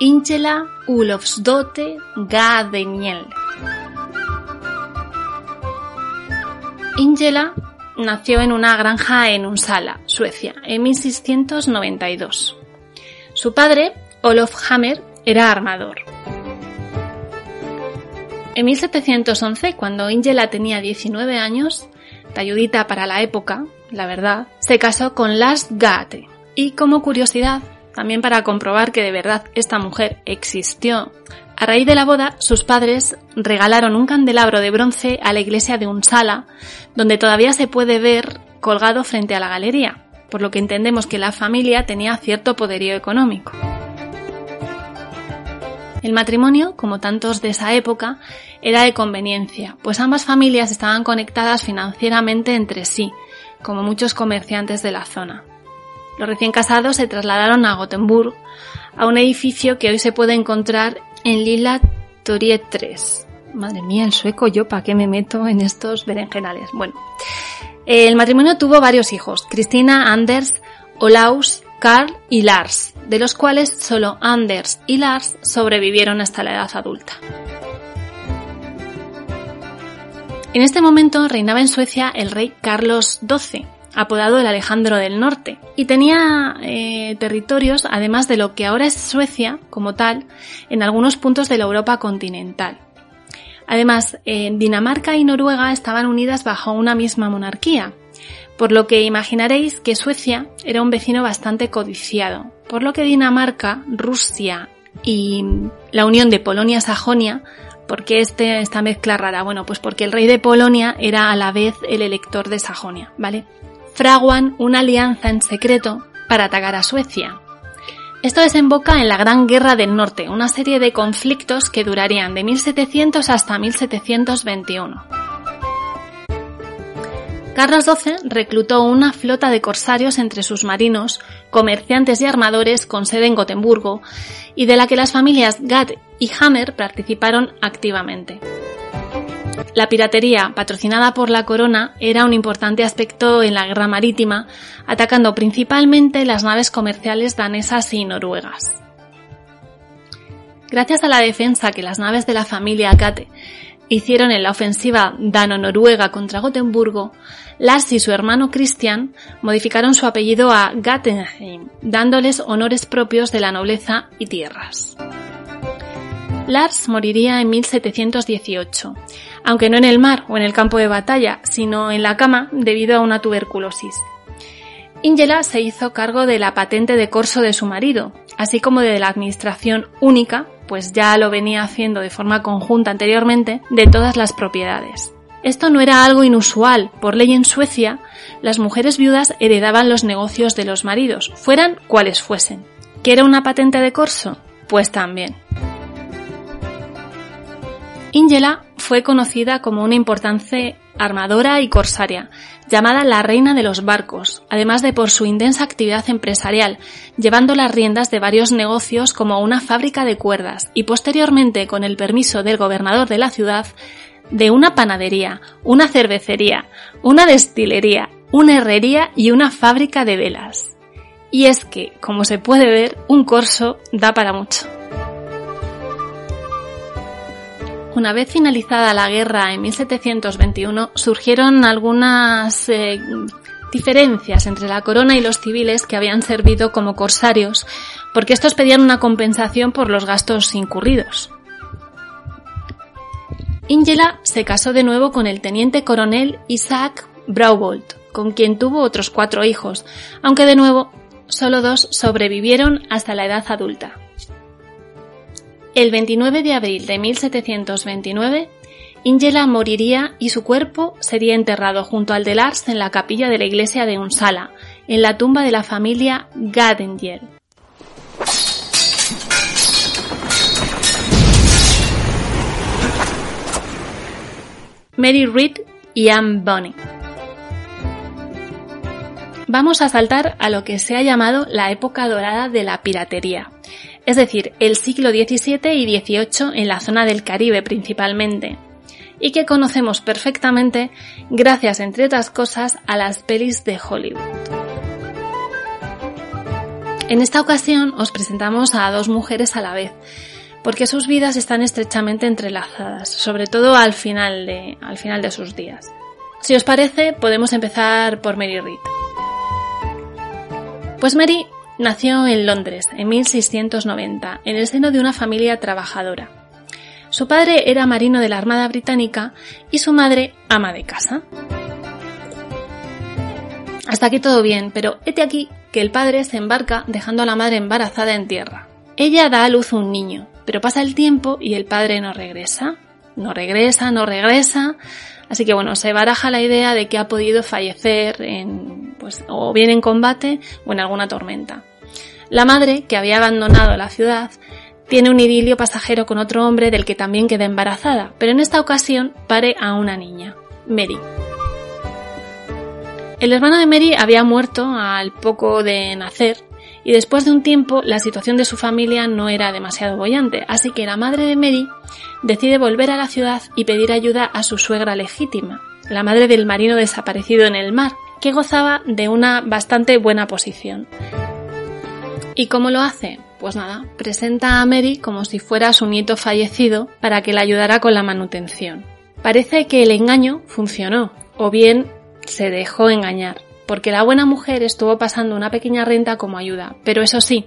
Ingela Ulofsdote Gadeniel. Ingela nació en una granja en Unsala, Suecia, en 1692. Su padre, Olof Hammer, era armador. En 1711, cuando Ingela tenía 19 años, talludita para la época, la verdad, se casó con Lars Gate. Y como curiosidad, también para comprobar que de verdad esta mujer existió. A raíz de la boda, sus padres regalaron un candelabro de bronce a la iglesia de Unsala, donde todavía se puede ver colgado frente a la galería, por lo que entendemos que la familia tenía cierto poderío económico. El matrimonio, como tantos de esa época, era de conveniencia, pues ambas familias estaban conectadas financieramente entre sí, como muchos comerciantes de la zona. Los recién casados se trasladaron a Gothenburg, a un edificio que hoy se puede encontrar en Lila Torie 3. Madre mía, el sueco, yo para qué me meto en estos berenjenales. Bueno, el matrimonio tuvo varios hijos, Cristina, Anders, Olaus, Karl y Lars, de los cuales solo Anders y Lars sobrevivieron hasta la edad adulta. En este momento reinaba en Suecia el rey Carlos XII, apodado el Alejandro del Norte, y tenía eh, territorios, además de lo que ahora es Suecia como tal, en algunos puntos de la Europa continental. Además, Dinamarca y Noruega estaban unidas bajo una misma monarquía, por lo que imaginaréis que Suecia era un vecino bastante codiciado, por lo que Dinamarca, Rusia y la unión de Polonia-Sajonia ¿Por qué este, esta mezcla rara? Bueno, pues porque el rey de Polonia era a la vez el elector de Sajonia, ¿vale? Fraguan una alianza en secreto para atacar a Suecia. Esto desemboca en la Gran Guerra del Norte, una serie de conflictos que durarían de 1700 hasta 1721. Carlos XII reclutó una flota de corsarios entre sus marinos, comerciantes y armadores con sede en Gotemburgo, y de la que las familias Gad y Hammer participaron activamente. La piratería, patrocinada por la corona, era un importante aspecto en la guerra marítima, atacando principalmente las naves comerciales danesas y noruegas. Gracias a la defensa que las naves de la familia Kate hicieron en la ofensiva dano-noruega contra Gotemburgo, Lars y su hermano Christian modificaron su apellido a Gattenheim, dándoles honores propios de la nobleza y tierras. Lars moriría en 1718 aunque no en el mar o en el campo de batalla, sino en la cama debido a una tuberculosis. Ingela se hizo cargo de la patente de corso de su marido, así como de la administración única, pues ya lo venía haciendo de forma conjunta anteriormente, de todas las propiedades. Esto no era algo inusual, por ley en Suecia, las mujeres viudas heredaban los negocios de los maridos, fueran cuales fuesen. ¿Qué era una patente de corso? Pues también. Ingela fue conocida como una importante armadora y corsaria, llamada la reina de los barcos, además de por su intensa actividad empresarial, llevando las riendas de varios negocios como una fábrica de cuerdas y posteriormente, con el permiso del gobernador de la ciudad, de una panadería, una cervecería, una destilería, una herrería y una fábrica de velas. Y es que, como se puede ver, un corso da para mucho. Una vez finalizada la guerra en 1721 surgieron algunas eh, diferencias entre la corona y los civiles que habían servido como corsarios, porque estos pedían una compensación por los gastos incurridos. Ingela se casó de nuevo con el teniente coronel Isaac Braubold, con quien tuvo otros cuatro hijos, aunque de nuevo solo dos sobrevivieron hasta la edad adulta. El 29 de abril de 1729, Ingela moriría y su cuerpo sería enterrado junto al de Lars en la capilla de la iglesia de Unsala, en la tumba de la familia Gadengel. Mary Reed y Anne Bonny. Vamos a saltar a lo que se ha llamado la época dorada de la piratería, es decir, el siglo XVII y XVIII en la zona del Caribe principalmente, y que conocemos perfectamente gracias, entre otras cosas, a las pelis de Hollywood. En esta ocasión os presentamos a dos mujeres a la vez, porque sus vidas están estrechamente entrelazadas, sobre todo al final de, al final de sus días. Si os parece, podemos empezar por Mary Read. Pues Mary nació en Londres en 1690, en el seno de una familia trabajadora. Su padre era marino de la Armada Británica y su madre ama de casa. Hasta aquí todo bien, pero hete aquí que el padre se embarca dejando a la madre embarazada en tierra. Ella da a luz un niño, pero pasa el tiempo y el padre no regresa. No regresa, no regresa. Así que bueno, se baraja la idea de que ha podido fallecer en, pues, o bien en combate o en alguna tormenta. La madre, que había abandonado la ciudad, tiene un idilio pasajero con otro hombre del que también queda embarazada, pero en esta ocasión pare a una niña, Mary. El hermano de Mary había muerto al poco de nacer y después de un tiempo la situación de su familia no era demasiado bollante, así que la madre de Mary decide volver a la ciudad y pedir ayuda a su suegra legítima, la madre del marino desaparecido en el mar, que gozaba de una bastante buena posición. ¿Y cómo lo hace? Pues nada, presenta a Mary como si fuera su nieto fallecido para que la ayudara con la manutención. Parece que el engaño funcionó, o bien se dejó engañar, porque la buena mujer estuvo pasando una pequeña renta como ayuda, pero eso sí,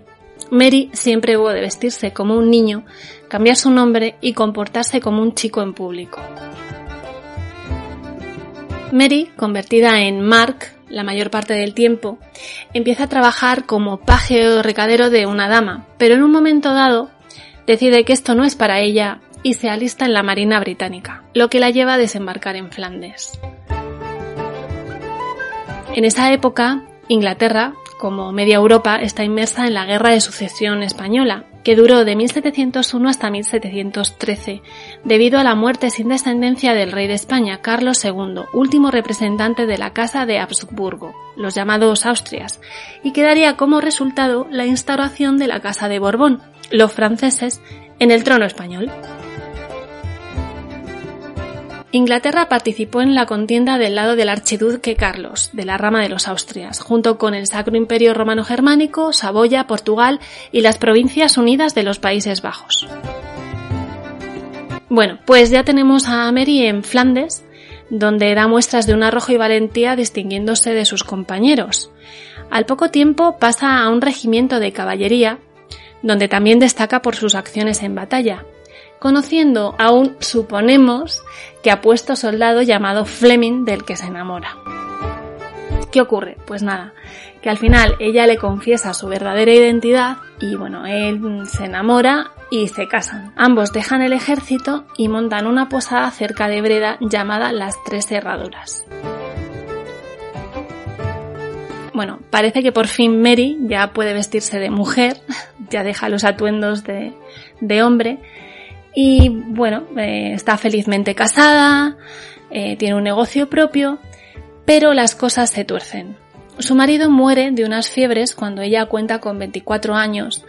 Mary siempre hubo de vestirse como un niño, cambiar su nombre y comportarse como un chico en público. Mary, convertida en Mark, la mayor parte del tiempo, empieza a trabajar como paje o recadero de una dama, pero en un momento dado decide que esto no es para ella y se alista en la Marina Británica, lo que la lleva a desembarcar en Flandes. En esa época, Inglaterra, como media Europa, está inmersa en la Guerra de Sucesión Española, que duró de 1701 hasta 1713, debido a la muerte sin descendencia del rey de España, Carlos II, último representante de la Casa de Habsburgo, los llamados Austrias, y que daría como resultado la instauración de la Casa de Borbón, los franceses, en el trono español. Inglaterra participó en la contienda del lado del archiduque Carlos, de la rama de los Austrias, junto con el Sacro Imperio Romano Germánico, Saboya, Portugal y las Provincias Unidas de los Países Bajos. Bueno, pues ya tenemos a Mary en Flandes, donde da muestras de un arrojo y valentía distinguiéndose de sus compañeros. Al poco tiempo pasa a un regimiento de caballería, donde también destaca por sus acciones en batalla, conociendo a un, suponemos, que apuesto soldado llamado Fleming del que se enamora. ¿Qué ocurre? Pues nada, que al final ella le confiesa su verdadera identidad y bueno, él se enamora y se casan. Ambos dejan el ejército y montan una posada cerca de Breda llamada Las Tres Herraduras. Bueno, parece que por fin Mary ya puede vestirse de mujer, *laughs* ya deja los atuendos de, de hombre y bueno, eh, está felizmente casada, eh, tiene un negocio propio, pero las cosas se tuercen. Su marido muere de unas fiebres cuando ella cuenta con 24 años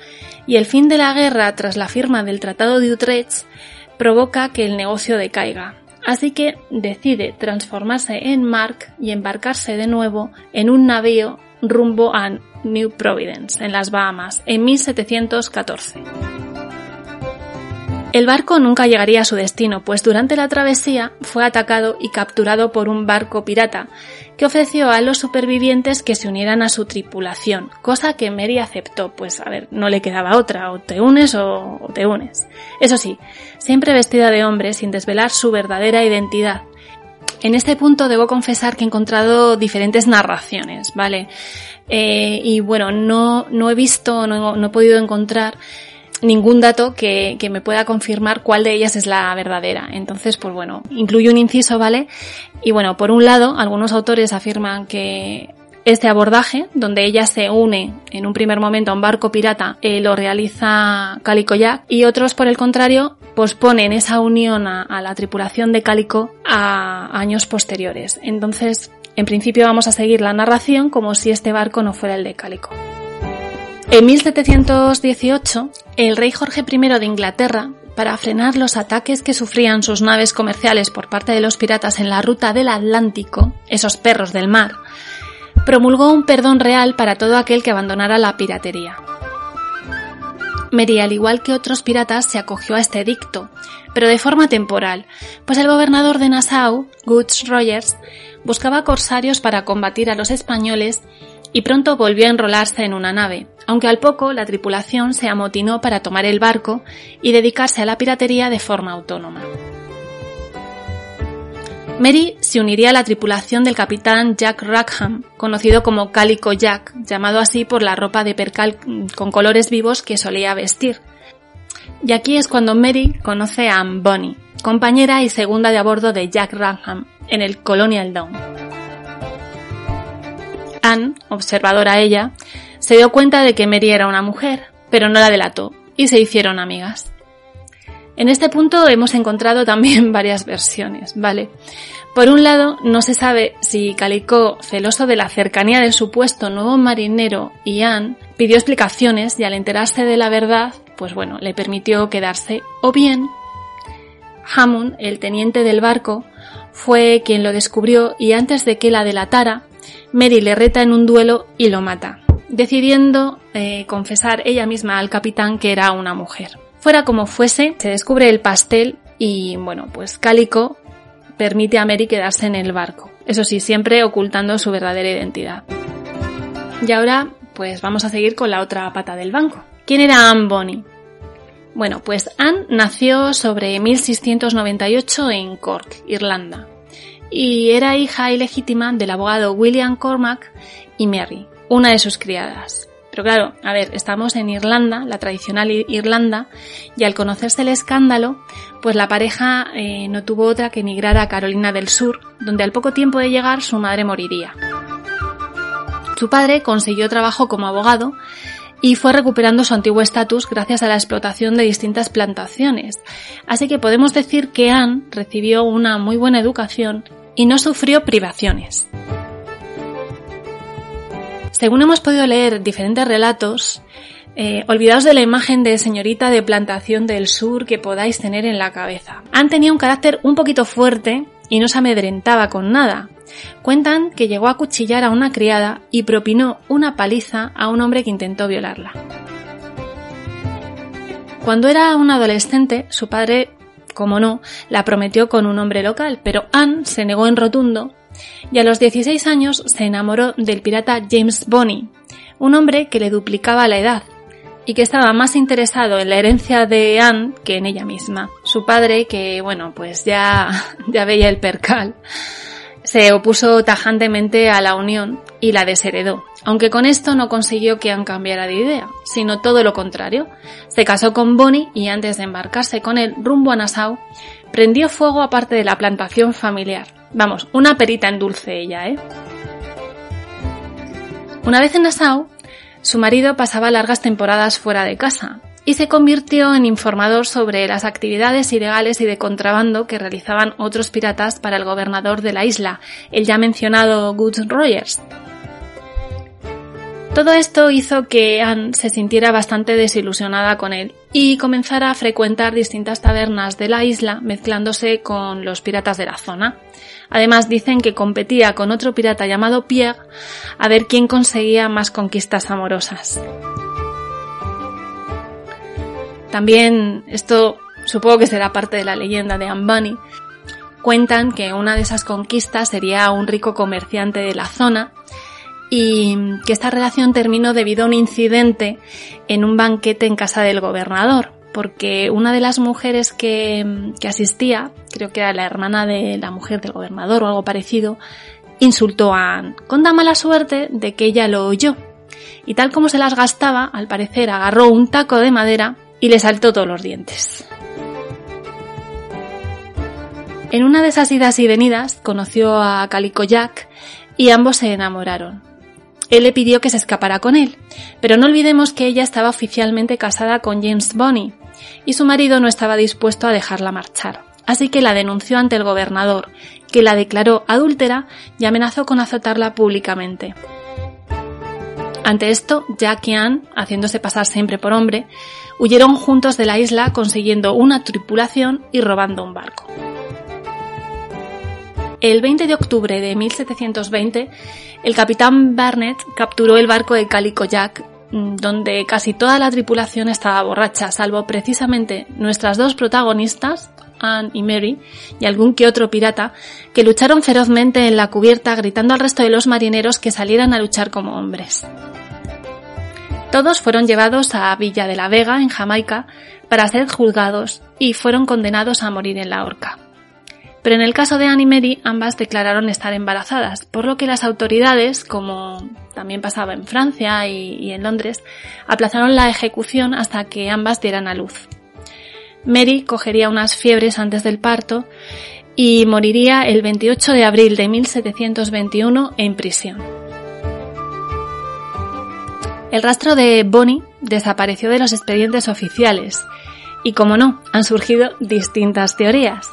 y el fin de la guerra tras la firma del Tratado de Utrecht provoca que el negocio decaiga. Así que decide transformarse en Mark y embarcarse de nuevo en un navío rumbo a New Providence, en las Bahamas, en 1714. El barco nunca llegaría a su destino, pues durante la travesía fue atacado y capturado por un barco pirata, que ofreció a los supervivientes que se unieran a su tripulación, cosa que Mary aceptó, pues a ver, no le quedaba otra, o te unes o, te unes. Eso sí, siempre vestida de hombre sin desvelar su verdadera identidad. En este punto debo confesar que he encontrado diferentes narraciones, ¿vale? Eh, y bueno, no, no he visto, no, no he podido encontrar ningún dato que, que, me pueda confirmar cuál de ellas es la verdadera. Entonces, pues bueno, incluye un inciso, ¿vale? Y bueno, por un lado, algunos autores afirman que este abordaje, donde ella se une en un primer momento a un barco pirata, eh, lo realiza Calico Jack y otros, por el contrario, posponen esa unión a la tripulación de Calico a años posteriores. Entonces, en principio vamos a seguir la narración como si este barco no fuera el de Calico. En 1718, el rey Jorge I de Inglaterra, para frenar los ataques que sufrían sus naves comerciales por parte de los piratas en la ruta del Atlántico, esos perros del mar, promulgó un perdón real para todo aquel que abandonara la piratería. Mary, al igual que otros piratas, se acogió a este edicto, pero de forma temporal, pues el gobernador de Nassau, Goods Rogers, buscaba corsarios para combatir a los españoles y pronto volvió a enrolarse en una nave, aunque al poco la tripulación se amotinó para tomar el barco y dedicarse a la piratería de forma autónoma. Mary se uniría a la tripulación del capitán Jack Rackham, conocido como Calico Jack, llamado así por la ropa de percal con colores vivos que solía vestir. Y aquí es cuando Mary conoce a Bonny, compañera y segunda de a bordo de Jack Rackham, en el Colonial Dawn. Anne, observadora ella, se dio cuenta de que Mary era una mujer, pero no la delató, y se hicieron amigas. En este punto hemos encontrado también *laughs* varias versiones, ¿vale? Por un lado, no se sabe si Calico, celoso de la cercanía del supuesto nuevo marinero, Ian, pidió explicaciones y al enterarse de la verdad, pues bueno, le permitió quedarse, o bien Hammond, el teniente del barco, fue quien lo descubrió y antes de que la delatara, Mary le reta en un duelo y lo mata, decidiendo eh, confesar ella misma al capitán que era una mujer. Fuera como fuese, se descubre el pastel y bueno, pues Cálico permite a Mary quedarse en el barco. Eso sí, siempre ocultando su verdadera identidad. Y ahora, pues vamos a seguir con la otra pata del banco. ¿Quién era Anne Bonny? Bueno, pues Anne nació sobre 1698 en Cork, Irlanda, y era hija ilegítima del abogado William Cormac y Mary, una de sus criadas. Pero claro, a ver, estamos en Irlanda, la tradicional Irlanda, y al conocerse el escándalo, pues la pareja eh, no tuvo otra que emigrar a Carolina del Sur, donde al poco tiempo de llegar su madre moriría. Su padre consiguió trabajo como abogado y fue recuperando su antiguo estatus gracias a la explotación de distintas plantaciones. Así que podemos decir que Anne recibió una muy buena educación y no sufrió privaciones. Según hemos podido leer diferentes relatos, eh, olvidaos de la imagen de señorita de plantación del sur que podáis tener en la cabeza. Han tenido un carácter un poquito fuerte y no se amedrentaba con nada. Cuentan que llegó a cuchillar a una criada y propinó una paliza a un hombre que intentó violarla. Cuando era un adolescente, su padre, como no, la prometió con un hombre local, pero Anne se negó en rotundo y a los 16 años se enamoró del pirata James Bonney, un hombre que le duplicaba la edad y que estaba más interesado en la herencia de Anne que en ella misma. Su padre, que bueno, pues ya, *laughs* ya veía el percal, se opuso tajantemente a la unión y la desheredó, aunque con esto no consiguió que Anne cambiara de idea, sino todo lo contrario. Se casó con Bonnie y antes de embarcarse con él rumbo a Nassau, prendió fuego a parte de la plantación familiar, Vamos, una perita en dulce ella, ¿eh? Una vez en Nassau, su marido pasaba largas temporadas fuera de casa y se convirtió en informador sobre las actividades ilegales y de contrabando que realizaban otros piratas para el gobernador de la isla, el ya mencionado Goods Rogers. Todo esto hizo que Anne se sintiera bastante desilusionada con él y comenzara a frecuentar distintas tabernas de la isla mezclándose con los piratas de la zona. Además dicen que competía con otro pirata llamado Pierre a ver quién conseguía más conquistas amorosas. También esto supongo que será parte de la leyenda de Bunny, cuentan que una de esas conquistas sería un rico comerciante de la zona y que esta relación terminó debido a un incidente en un banquete en casa del gobernador, porque una de las mujeres que, que asistía, creo que era la hermana de la mujer del gobernador o algo parecido, insultó a Anne, con la mala suerte de que ella lo oyó. Y tal como se las gastaba, al parecer agarró un taco de madera y le saltó todos los dientes. En una de esas idas y venidas conoció a Calico Jack y ambos se enamoraron. Él le pidió que se escapara con él, pero no olvidemos que ella estaba oficialmente casada con James Bonney y su marido no estaba dispuesto a dejarla marchar. Así que la denunció ante el gobernador, que la declaró adúltera y amenazó con azotarla públicamente. Ante esto, Jack y Anne, haciéndose pasar siempre por hombre, huyeron juntos de la isla consiguiendo una tripulación y robando un barco. El 20 de octubre de 1720, el capitán Barnett capturó el barco de Calico Jack, mm, donde casi toda la tripulación estaba borracha, salvo precisamente nuestras dos protagonistas, Anne y Mary, y algún que otro pirata, que lucharon ferozmente en la cubierta gritando al resto de los marineros que salieran a luchar como hombres. Todos fueron llevados a Villa de la Vega, en Jamaica, para ser juzgados y fueron condenados a morir en la horca. Pero en el caso de Anne y Mary, ambas declararon estar embarazadas, por lo que las autoridades, como también pasaba en Francia y, y en Londres, aplazaron la ejecución hasta que ambas dieran a luz. Mary cogería unas fiebres antes del parto y moriría el 28 de abril de 1721 en prisión. El rastro de Bonnie desapareció de los expedientes oficiales y, como no, han surgido distintas teorías.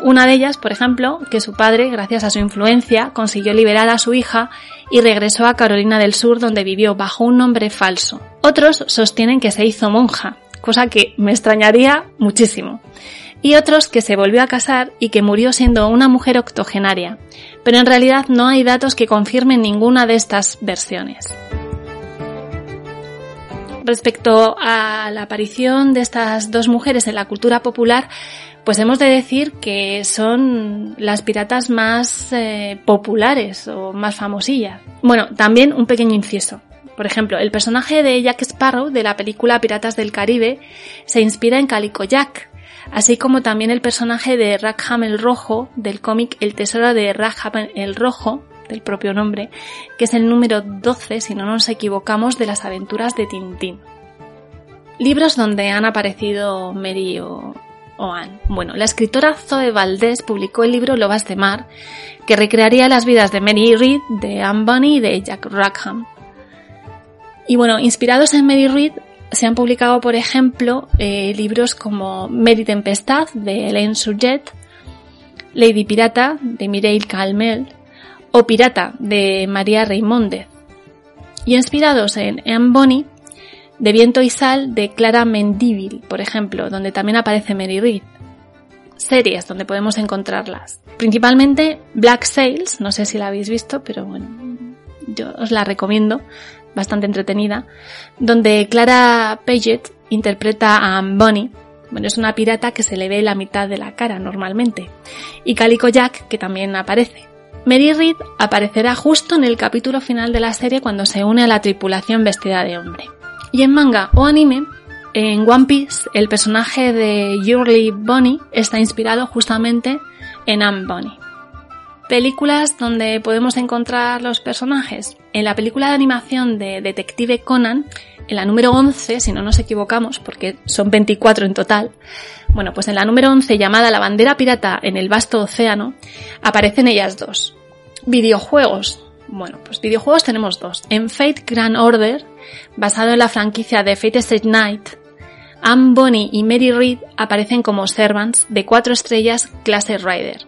Una de ellas, por ejemplo, que su padre, gracias a su influencia, consiguió liberar a su hija y regresó a Carolina del Sur donde vivió bajo un nombre falso. Otros sostienen que se hizo monja, cosa que me extrañaría muchísimo. Y otros que se volvió a casar y que murió siendo una mujer octogenaria. Pero en realidad no hay datos que confirmen ninguna de estas versiones. Respecto a la aparición de estas dos mujeres en la cultura popular, pues hemos de decir que son las piratas más eh, populares o más famosillas. Bueno, también un pequeño inciso. Por ejemplo, el personaje de Jack Sparrow de la película Piratas del Caribe se inspira en Calico Jack, así como también el personaje de Rackham el Rojo del cómic El Tesoro de Rackham el Rojo, del propio nombre, que es el número 12, si no nos equivocamos, de las aventuras de Tintín. Libros donde han aparecido Mary o, bueno, la escritora Zoe Valdés publicó el libro Lobas de Mar, que recrearía las vidas de Mary Read, de Anne Bunny y de Jack Rackham. Y bueno, inspirados en Mary Read, se han publicado, por ejemplo, eh, libros como Mary Tempestad, de Elaine Surjet, Lady Pirata, de Mireille Calmel, o Pirata, de María Raimóndez. Y inspirados en Anne Bonny, de Viento y Sal de Clara Mendívil, por ejemplo, donde también aparece Mary Read. Series donde podemos encontrarlas. Principalmente Black Sails, no sé si la habéis visto, pero bueno, yo os la recomiendo, bastante entretenida, donde Clara Paget interpreta a Anne Bonny. Bueno, es una pirata que se le ve la mitad de la cara normalmente. Y Calico Jack, que también aparece. Mary Read aparecerá justo en el capítulo final de la serie cuando se une a la tripulación vestida de hombre. Y en manga o anime, en One Piece, el personaje de Yurley Bonnie está inspirado justamente en Anne Bonnie. Películas donde podemos encontrar los personajes. En la película de animación de Detective Conan, en la número 11, si no nos equivocamos, porque son 24 en total, bueno, pues en la número 11 llamada La bandera pirata en el vasto océano, aparecen ellas dos. Videojuegos. Bueno, pues videojuegos tenemos dos. En Fate Grand Order, basado en la franquicia de Fate Stay Night, Anne Bonny y Mary Read aparecen como servants de cuatro estrellas clase Rider.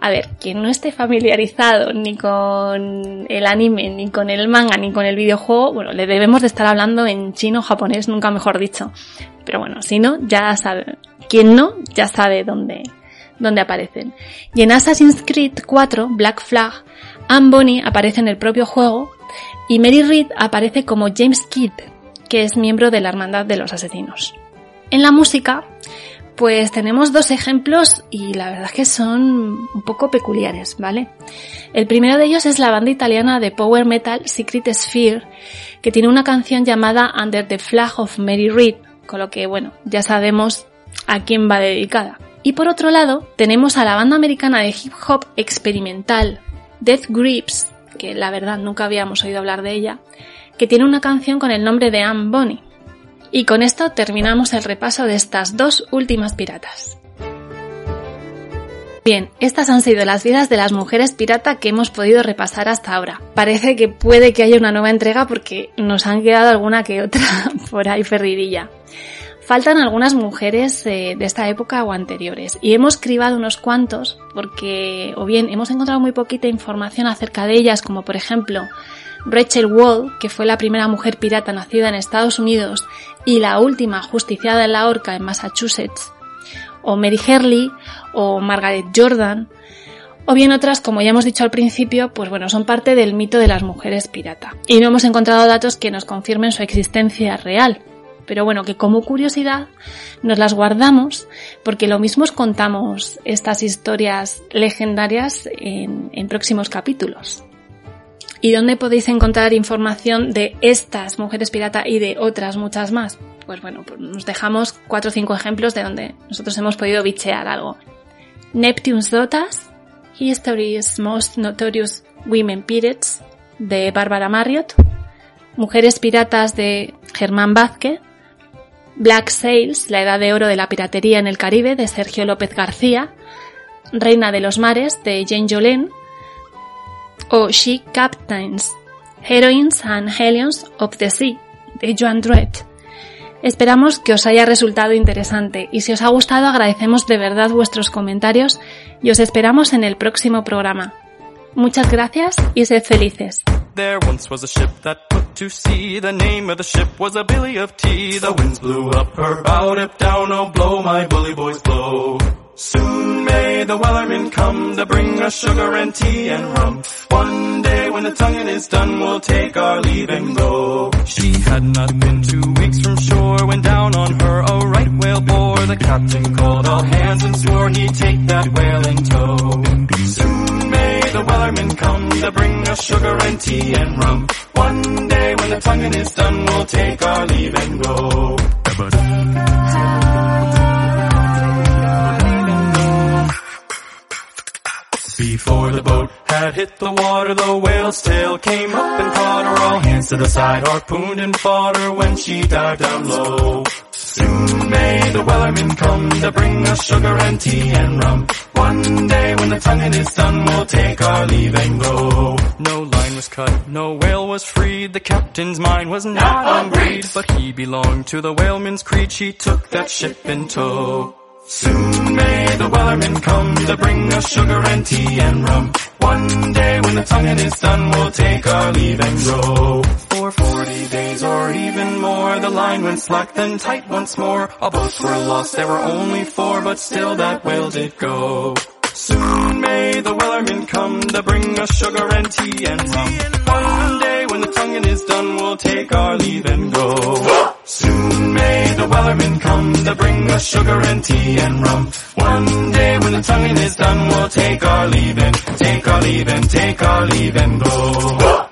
A ver, quien no esté familiarizado ni con el anime, ni con el manga, ni con el videojuego, bueno, le debemos de estar hablando en chino japonés, nunca mejor dicho. Pero bueno, si no, ya sabe. Quien no, ya sabe dónde, dónde aparecen. Y en Assassin's Creed 4, Black Flag, Anne Bonny aparece en el propio juego y Mary Read aparece como James Kidd, que es miembro de la Hermandad de los Asesinos. En la música, Pues tenemos dos ejemplos y la verdad es que son un poco peculiares, ¿vale? El primero de ellos es la banda italiana de power metal Secret Sphere, que tiene una canción llamada Under the Flag of Mary Reed, con lo que, bueno, ya sabemos a quién va dedicada. Y por otro lado, tenemos a la banda americana de hip hop experimental Death Grips, que la verdad nunca habíamos oído hablar de ella, que tiene una canción con el nombre de Anne Bonny. Y con esto terminamos el repaso de estas dos últimas piratas. Bien, estas han sido las vidas de las mujeres pirata que hemos podido repasar hasta ahora. Parece que puede que haya una nueva entrega porque nos han quedado alguna que otra *laughs* por ahí ferridilla. Faltan algunas mujeres eh, de esta época o anteriores y hemos cribado unos cuantos porque o bien hemos encontrado muy poquita información acerca de ellas como por ejemplo Rachel Wall, que fue la primera mujer pirata nacida en Estados Unidos y la última justiciada en la horca en Massachusetts, o Mary Herley, o Margaret Jordan, o bien otras, como ya hemos dicho al principio, pues bueno, son parte del mito de las mujeres pirata. Y no hemos encontrado datos que nos confirmen su existencia real. Pero bueno, que como curiosidad nos las guardamos porque lo mismo os contamos estas historias legendarias en, en próximos capítulos. ¿Y dónde podéis encontrar información de estas mujeres pirata y de otras muchas más? Pues bueno, pues nos dejamos cuatro o cinco ejemplos de donde nosotros hemos podido bichear algo. Neptune's Daughters, History's Most Notorious Women Pirates, de Bárbara Marriott, Mujeres Piratas de Germán Vázquez, Black Sails, la edad de oro de la piratería en el Caribe, de Sergio López García, Reina de los Mares, de Jane Jolene, o She Captains, Heroines and Hellions of the Sea, de Joan Dredd. Esperamos que os haya resultado interesante y si os ha gustado agradecemos de verdad vuestros comentarios y os esperamos en el próximo programa. Muchas gracias y sed felices. There once was a ship that put to sea. The name of the ship was a Billy of Tea. The winds blew up her bow, down, oh blow, my bully boys blow. Soon may the wellerman come to bring us sugar and tea and rum. One day when the tonguing is done, we'll take our leave and go. She had not been two weeks from shore when down on her a right whale bore. The captain called all hands and swore he'd take that whale in tow. Soon may the wellerman come to bring us sugar and tea and rum. One day when the tonguing is done, we'll take our leave and go. Before the boat had hit the water, the whale's tail came up and caught her. All hands to the side, harpooned and fought her when she dived down low. Soon may the wellerman come to bring us sugar and tea and rum. One day when the tonguing is done, we'll take our leave and go. No line was cut, no whale was freed. The captain's mind was not on greed, but he belonged to the whaleman's creed. She took that ship in tow. Soon may the wellerman come to bring us sugar and tea and rum. One day when the tonguing is done, we'll take our leave and go. For forty days or even more, the line went slack then tight once more. Our boats were lost, there were only four, but still that whale did go. Soon may the wellerman come to bring us sugar and tea and rum. One day when the tonguing is done, we'll take our leave and go. Soon may the wellerman come to bring us sugar and tea and rum. One day when the tonguing is done, we'll take our leave and take our leave and take our leave and go.